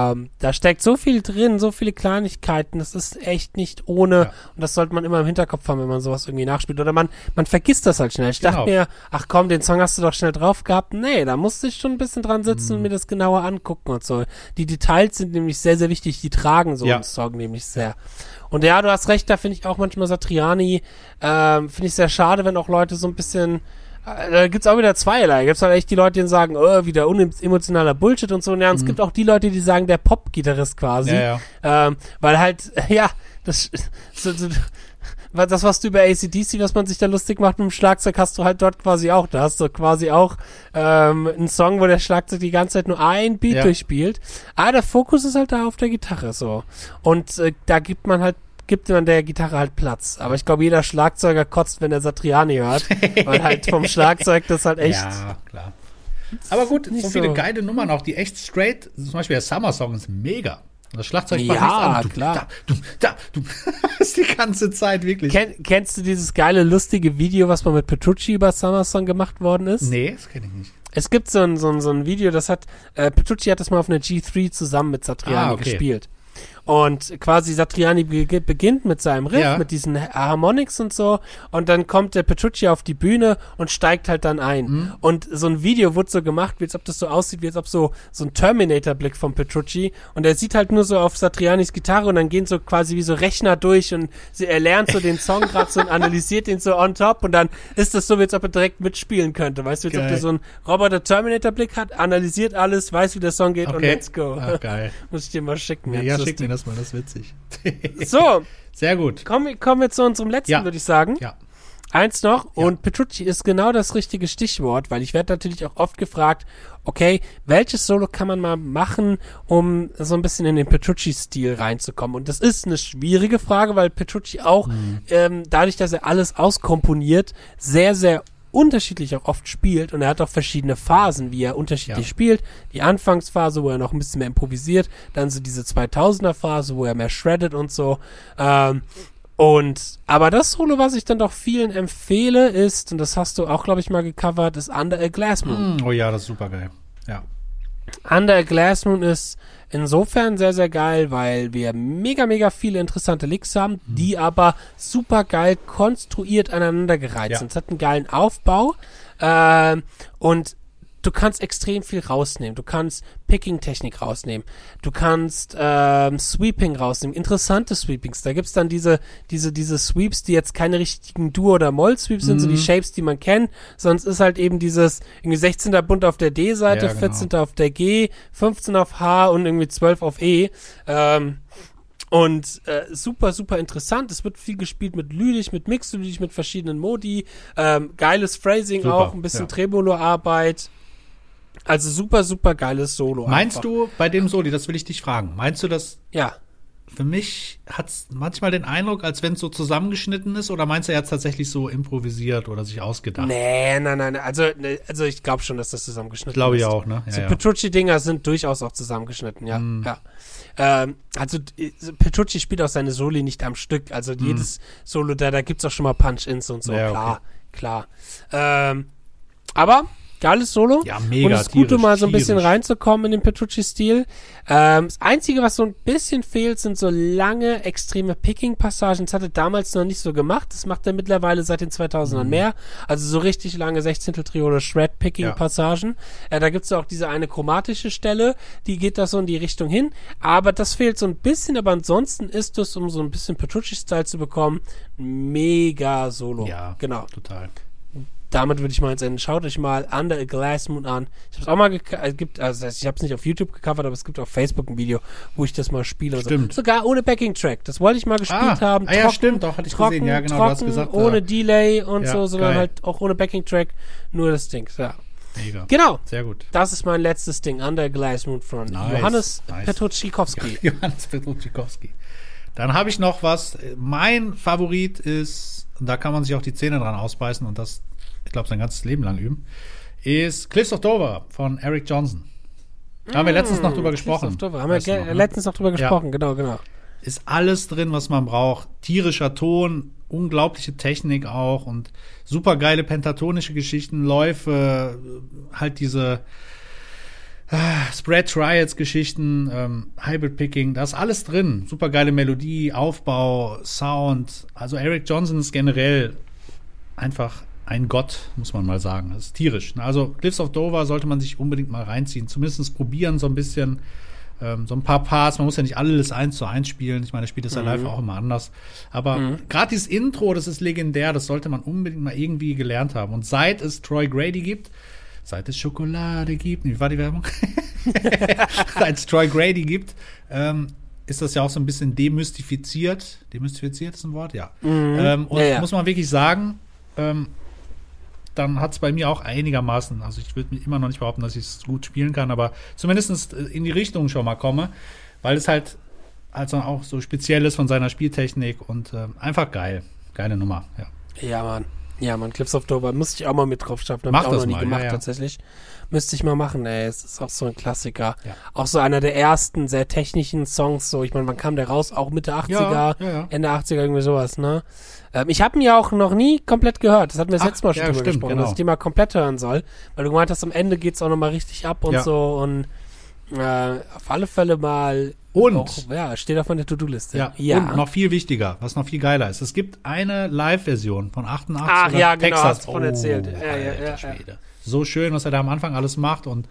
ja. Ähm, da steckt so viel drin, so viele Kleinigkeiten. Das ist echt nicht ohne. Ja. Und das sollte man immer im Hinterkopf haben, wenn man sowas irgendwie nachspielt. Oder man, man vergisst das halt schnell. Ich dachte Genau. mir, ach komm, den Song hast du doch schnell drauf gehabt. Nee, da musste ich schon ein bisschen dran sitzen Mhm. und mir das genauer angucken und so. Die Details sind nämlich sehr, sehr wichtig. Die tragen so Ja. einen Song nämlich sehr. Und ja, du hast recht, da finde ich auch manchmal Satriani, ähm, finde ich sehr schade, wenn auch Leute so ein bisschen, da gibt's auch wieder zweierlei. Gibt's halt echt die Leute, die sagen, oh, wieder unemotionaler Bullshit und so. Und ja, und es gibt auch die Leute, die sagen, der Pop-Gitarrist quasi. Mhm. Ja, Ähm, weil halt, ja, das, so, so, das, was du über ACDC, was man sich da lustig macht mit dem Schlagzeug, hast du halt dort quasi auch. Da hast du quasi auch ähm, einen Song, wo der Schlagzeug die ganze Zeit nur ein Beat Ja. durchspielt. Aber der Fokus ist halt da auf der Gitarre so. Und äh, da gibt man halt gibt man der Gitarre halt Platz. Aber ich glaube, jeder Schlagzeuger kotzt, wenn er Satriani hört. weil halt vom Schlagzeug das halt echt. Ja, klar. Aber gut, Nicht so viele so. geile Nummern auch, die echt straight, zum Beispiel der Summer Song ist mega. Das Schlagzeug Ja, nichts an. Du, klar. Da, du, da, du. Ist die ganze Zeit wirklich. Ken, kennst du dieses geile, lustige Video, was mal mit Petrucci über Summer Song gemacht worden ist? nee, das kenne ich nicht. Es gibt so ein, so ein, so ein Video, das hat, äh, Petrucci hat das mal auf einer G3 zusammen mit Satriani Ah, okay. gespielt. Und quasi Satriani be beginnt mit seinem Riff, Ja. mit diesen Harmonics und so. Und dann kommt der Petrucci auf die Bühne und steigt halt dann ein. Mhm. Und so ein Video wurde so gemacht, wie als ob das so aussieht, wie als ob so, so ein Terminator-Blick von Petrucci. Und er sieht halt nur so auf Satrianis Gitarre und dann gehen so quasi wie so Rechner durch und sie, er lernt so den Song gerade so und analysiert den so on top. Und dann ist das so, wie als ob er direkt mitspielen könnte. Weißt du, als ob der so einen Roboter-Terminator-Blick hat, analysiert alles, weiß, wie der Song geht und Okay. let's go. Ah, geil. Muss ich dir mal schicken. Ja, schick mir. Das mal, das ist witzig. So, Sehr gut. kommen, kommen wir zu unserem letzten, Ja. würde ich sagen. Ja. Eins noch, und Petrucci ist genau das richtige Stichwort, weil ich werde natürlich auch oft gefragt, okay, welches Solo kann man mal machen, um so ein bisschen in den Petrucci-Stil reinzukommen? Und das ist eine schwierige Frage, weil Petrucci auch, ähm, dadurch, dass er alles auskomponiert, sehr, sehr unterschiedlich auch oft spielt und er hat auch verschiedene Phasen, wie er unterschiedlich Ja. spielt. Die Anfangsphase, wo er noch ein bisschen mehr improvisiert, dann so diese 2000er Phase, wo er mehr shreddet und so. Ähm, und, aber das Solo, was ich dann doch vielen empfehle, ist, und das hast du auch, glaube ich, mal gecovert, ist Under a Glass Moon. Hm, Oh ja, das ist super geil. Ja. Under a Glass Moon ist insofern sehr, sehr geil, weil wir mega, mega viele interessante Licks haben, die aber super geil konstruiert aneinandergereiht Ja. sind. Es hat einen geilen Aufbau ähm, und du kannst extrem viel rausnehmen. Du kannst Picking-Technik rausnehmen. Du kannst ähm, Sweeping rausnehmen. Interessante Sweepings. Da gibt's dann diese, diese, diese Sweeps, die jetzt keine richtigen Dur- oder Moll-Sweeps sind, so Mhm. die Shapes, die man kennt. Sonst ist halt eben dieses irgendwie 16. Bund auf der D-Seite, Ja, genau. 14. auf der G, 15 auf H und irgendwie 12 auf E. Ähm, und äh, super, super interessant. Es wird viel gespielt mit Lydisch, mit Mixolydisch, mit verschiedenen Modi. Ähm, geiles Phrasing Super, auch, ein bisschen ja. Tremolo-Arbeit. Also super, super geiles Solo. Meinst einfach. du bei dem Soli, das will ich dich fragen, meinst du, dass Ja. für mich hat es manchmal den Eindruck, als wenn es so zusammengeschnitten ist, oder meinst du, er hat tatsächlich so improvisiert oder sich ausgedacht? Nee, nein, nein. Also, ne, also ich glaube schon, dass das zusammengeschnitten Glaube ich ist. auch, ne? Ja, so ja. Petrucci-Dinger sind durchaus auch zusammengeschnitten, ja. Mm. ja. Ähm, also äh, Petrucci spielt auch seine Soli nicht am Stück. Also jedes Solo, da, da gibt's auch schon mal Punch-Ins und so. Mm. Ja, klar, klar. Ähm, aber geiles Solo. Ja, mega, Und es ist gut, um mal so ein bisschen tierisch. reinzukommen in den Petrucci-Stil. Ähm, das Einzige, was so ein bisschen fehlt, sind so lange, extreme Picking-Passagen. Das hat er damals noch nicht so gemacht. Das macht er mittlerweile seit den 2000ern Mhm. mehr. Also so richtig lange 16. Trio oder Shred-Picking-Passagen. Äh, da gibt's auch diese eine chromatische Stelle, die geht da so in die Richtung hin. Aber das fehlt so ein bisschen. Aber ansonsten ist es, um so ein bisschen Petrucci-Style zu bekommen, mega Solo. Ja, genau total. Damit würde ich mal ins Ende. Schaut euch mal Under a Glass Moon an. Ich habe es auch mal gec- äh, gibt, also ich habe es nicht auf YouTube gecovert, aber es gibt auf Facebook ein Video, wo ich das mal spiele. Stimmt. So. Sogar ohne Backing Track. Das wollte ich mal gespielt Ah, haben. ah ja, stimmt, doch, hatte ich trocken, gesehen. Ja, genau, du trocken, hast gesagt, ohne äh, Delay und ja, so, sondern geil. halt auch ohne Backing Track. Nur das Ding. Ja. Mega. Genau. Sehr gut. Das ist mein letztes Ding. Under a Glass Moon von Nice, Johannes nice. Petruschikowski. Johannes Petruschikowski. Dann habe ich noch was. Mein Favorit ist, da kann man sich auch die Zähne dran ausbeißen und das, ich glaube, sein ganzes Leben lang üben, ist Cliffs of Dover von Eric Johnson. Da haben wir letztens noch drüber gesprochen. Christoph Dover. Haben wir ge- noch, ne? letztens noch drüber gesprochen, genau, genau. ist alles drin, was man braucht. Tierischer Ton, unglaubliche Technik auch und super geile pentatonische Geschichten, Läufe, äh, halt diese äh, Spread Triads Geschichten, ähm, Hybrid Picking, da ist alles drin. Super geile Melodie, Aufbau, Sound. Also Eric Johnson ist generell einfach ein Gott, muss man mal sagen. Das ist tierisch. Also Cliffs of Dover sollte man sich unbedingt mal reinziehen. Zumindest probieren so ein bisschen ähm, so ein paar Parts. Man muss ja nicht alles eins zu eins spielen. Ich meine, spielt das ja live auch immer anders. Aber gerade dieses Intro, das ist legendär. Das sollte man unbedingt mal irgendwie gelernt haben. Und seit es Troy Grady gibt, seit es Schokolade gibt, wie war die Werbung? seit es Troy Grady gibt, ähm, ist das ja auch so ein bisschen demystifiziert. Demystifiziert ist ein Wort, ja. Ähm, und Ja, ja. muss man wirklich sagen, ähm, dann hat es bei mir auch einigermaßen, also ich würde mir immer noch nicht behaupten, dass ich es gut spielen kann, aber zumindest in die Richtung schon mal komme, weil es halt also auch so speziell ist von seiner Spieltechnik und ähm, einfach geil. Geile Nummer, ja. Ja, Mann. Ja, Mann, Clips of Dover. Müsste ich auch mal mit drauf schaffen. Hab Mach ich auch das noch nie mal, gemacht, ja, ja. tatsächlich. Müsste ich mal machen, ey. Es ist auch so ein Klassiker. Ja. Auch so einer der ersten sehr technischen Songs. So, ich meine, wann kam der raus? Auch Mitte 80er, Ja, ja, ja. Ende 80er, irgendwie sowas, ne? Ähm, ich habe ihn ja auch noch nie komplett gehört. Das hatten wir das Ach, letzte Mal schon ja, drüber stimmt, gesprochen, genau. dass ich den mal komplett hören soll. Weil du gemeint hast, am Ende geht's auch noch mal richtig ab und Ja. so. Und äh, auf alle Fälle mal. Und- Auch, ja, steht auf der To-Do-Liste. Ja, und noch viel wichtiger, was noch viel geiler ist. Es gibt eine Live-Version von 88 Ach ja, genau, Texas. von erzählt. Ja, ja, alter ja, ja. Schwede. So schön, was er da am Anfang alles macht und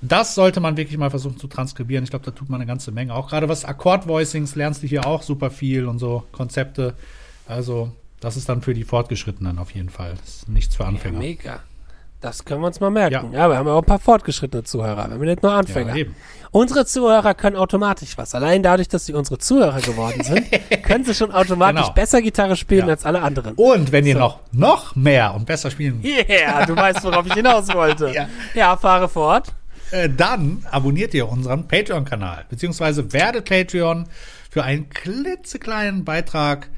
das sollte man wirklich mal versuchen zu transkribieren. Ich glaube, da tut man eine ganze Menge. Auch gerade was Akkord-Voicings lernst du hier auch super viel und so Konzepte. Also, das ist dann für die Fortgeschrittenen auf jeden Fall. Das ist nichts für Ja, Anfänger. mega. Das können wir uns mal merken. Ja. Ja, wir haben ja auch ein paar fortgeschrittene Zuhörer. Wir haben nicht nur Anfänger. Ja, eben. unsere Zuhörer können automatisch was. Allein dadurch, dass sie unsere Zuhörer geworden sind, können sie schon automatisch Genau. besser Gitarre spielen Ja. als alle anderen. Und wenn ihr So. noch, noch mehr und besser spielen Yeah, du weißt, worauf ich hinaus wollte. Ja. ja, fahre fort. Äh, dann abonniert ihr unseren Patreon-Kanal, beziehungsweise werdet Patreon für einen klitzekleinen Beitrag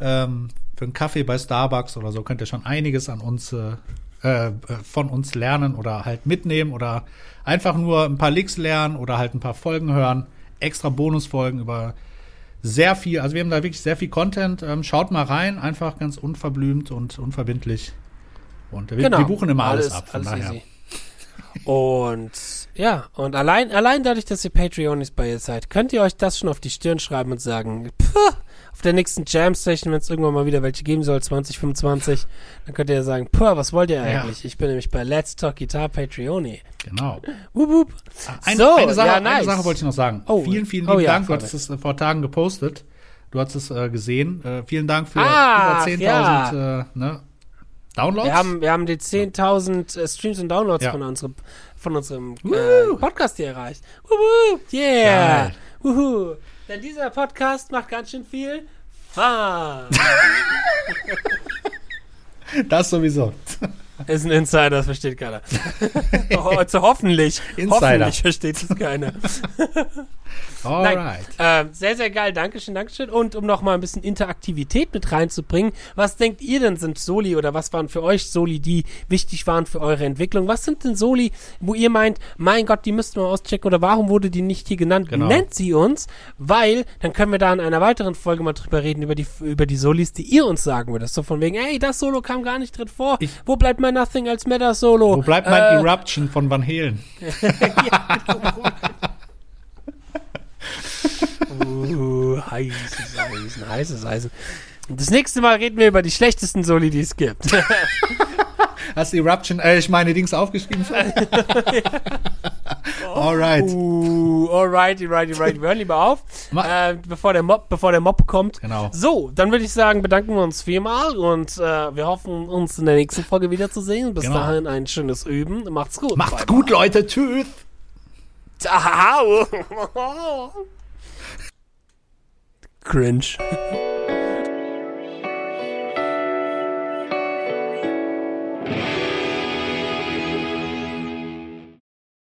ähm, für einen Kaffee bei Starbucks oder so könnt ihr schon einiges an uns äh, äh, von uns lernen oder halt mitnehmen oder einfach nur ein paar Licks lernen oder halt ein paar Folgen hören, extra Bonusfolgen über sehr viel, also wir haben da wirklich sehr viel Content. Ähm, schaut mal rein, einfach ganz unverblümt und unverbindlich. Und wir, wir buchen immer alles, ab, von daher. easy. Und ja, und allein, allein dadurch, dass ihr Patreonis bei ihr seid, könnt ihr euch das schon auf die Stirn schreiben und sagen, Puh, auf der nächsten Jam Session, wenn es irgendwann mal wieder welche geben soll, 2025, dann könnt ihr ja sagen, puh, was wollt ihr Ja. eigentlich? Ich bin nämlich bei Let's Talk Guitar Patreoni. Genau. Wup, wup. Eine, So, eine, Sache, ja, eine nice. Sache wollte ich noch sagen. Oh. vielen, vielen Oh lieben ja, Dank. Du hattest es äh, vor Tagen gepostet. Du hast es äh, gesehen. Äh, vielen Dank für Ach, über 10.000 ja. äh, ne, Downloads. Wir haben, wir haben die 10.000 äh, Streams und Downloads Ja. von unserem, von unserem äh. Podcast hier erreicht. Wuhu, yeah. Geil. Wuhu. Denn dieser Podcast macht ganz schön viel Fun. das sowieso. Ist ein Insider, das versteht keiner. also hoffentlich. Insider. Hoffentlich versteht es keiner. Alright. Ähm, sehr, sehr geil. Dankeschön, Dankeschön. Und um noch mal ein bisschen Interaktivität mit reinzubringen, was denkt ihr denn sind Soli oder was waren für euch Soli, die wichtig waren für eure Entwicklung? Was sind denn Soli, wo ihr meint, mein Gott, die müssten wir auschecken oder warum wurde die nicht hier genannt? Genau. Nennt sie uns, weil dann können wir da in einer weiteren Folge mal drüber reden, über die, über die Solis, die ihr uns sagen würdet. So von wegen, ey, das Solo kam gar nicht drin vor. Ich- wo bleibt mein Nothing als Meta-Solo? Wo bleibt mein Äh, Eruption von Van Halen? Uh, heißes Eisen, heißes Eisen. Und das nächste Mal reden wir über die schlechtesten Soli, die es gibt. Hast du Eruption, äh, ich meine Dings aufgeschrieben? Alright. uh, alrighty, righty, righty. Wir hören lieber auf, äh, bevor, der Mob, bevor der Mob kommt. Genau. So, dann würde ich sagen, bedanken wir uns viermal und äh, wir hoffen, uns in der nächsten Folge wiederzusehen. Bis Genau. dahin ein schönes Üben. Macht's gut. Macht's Bye, gut, Leute. Tschüss. Ciao. Cringe.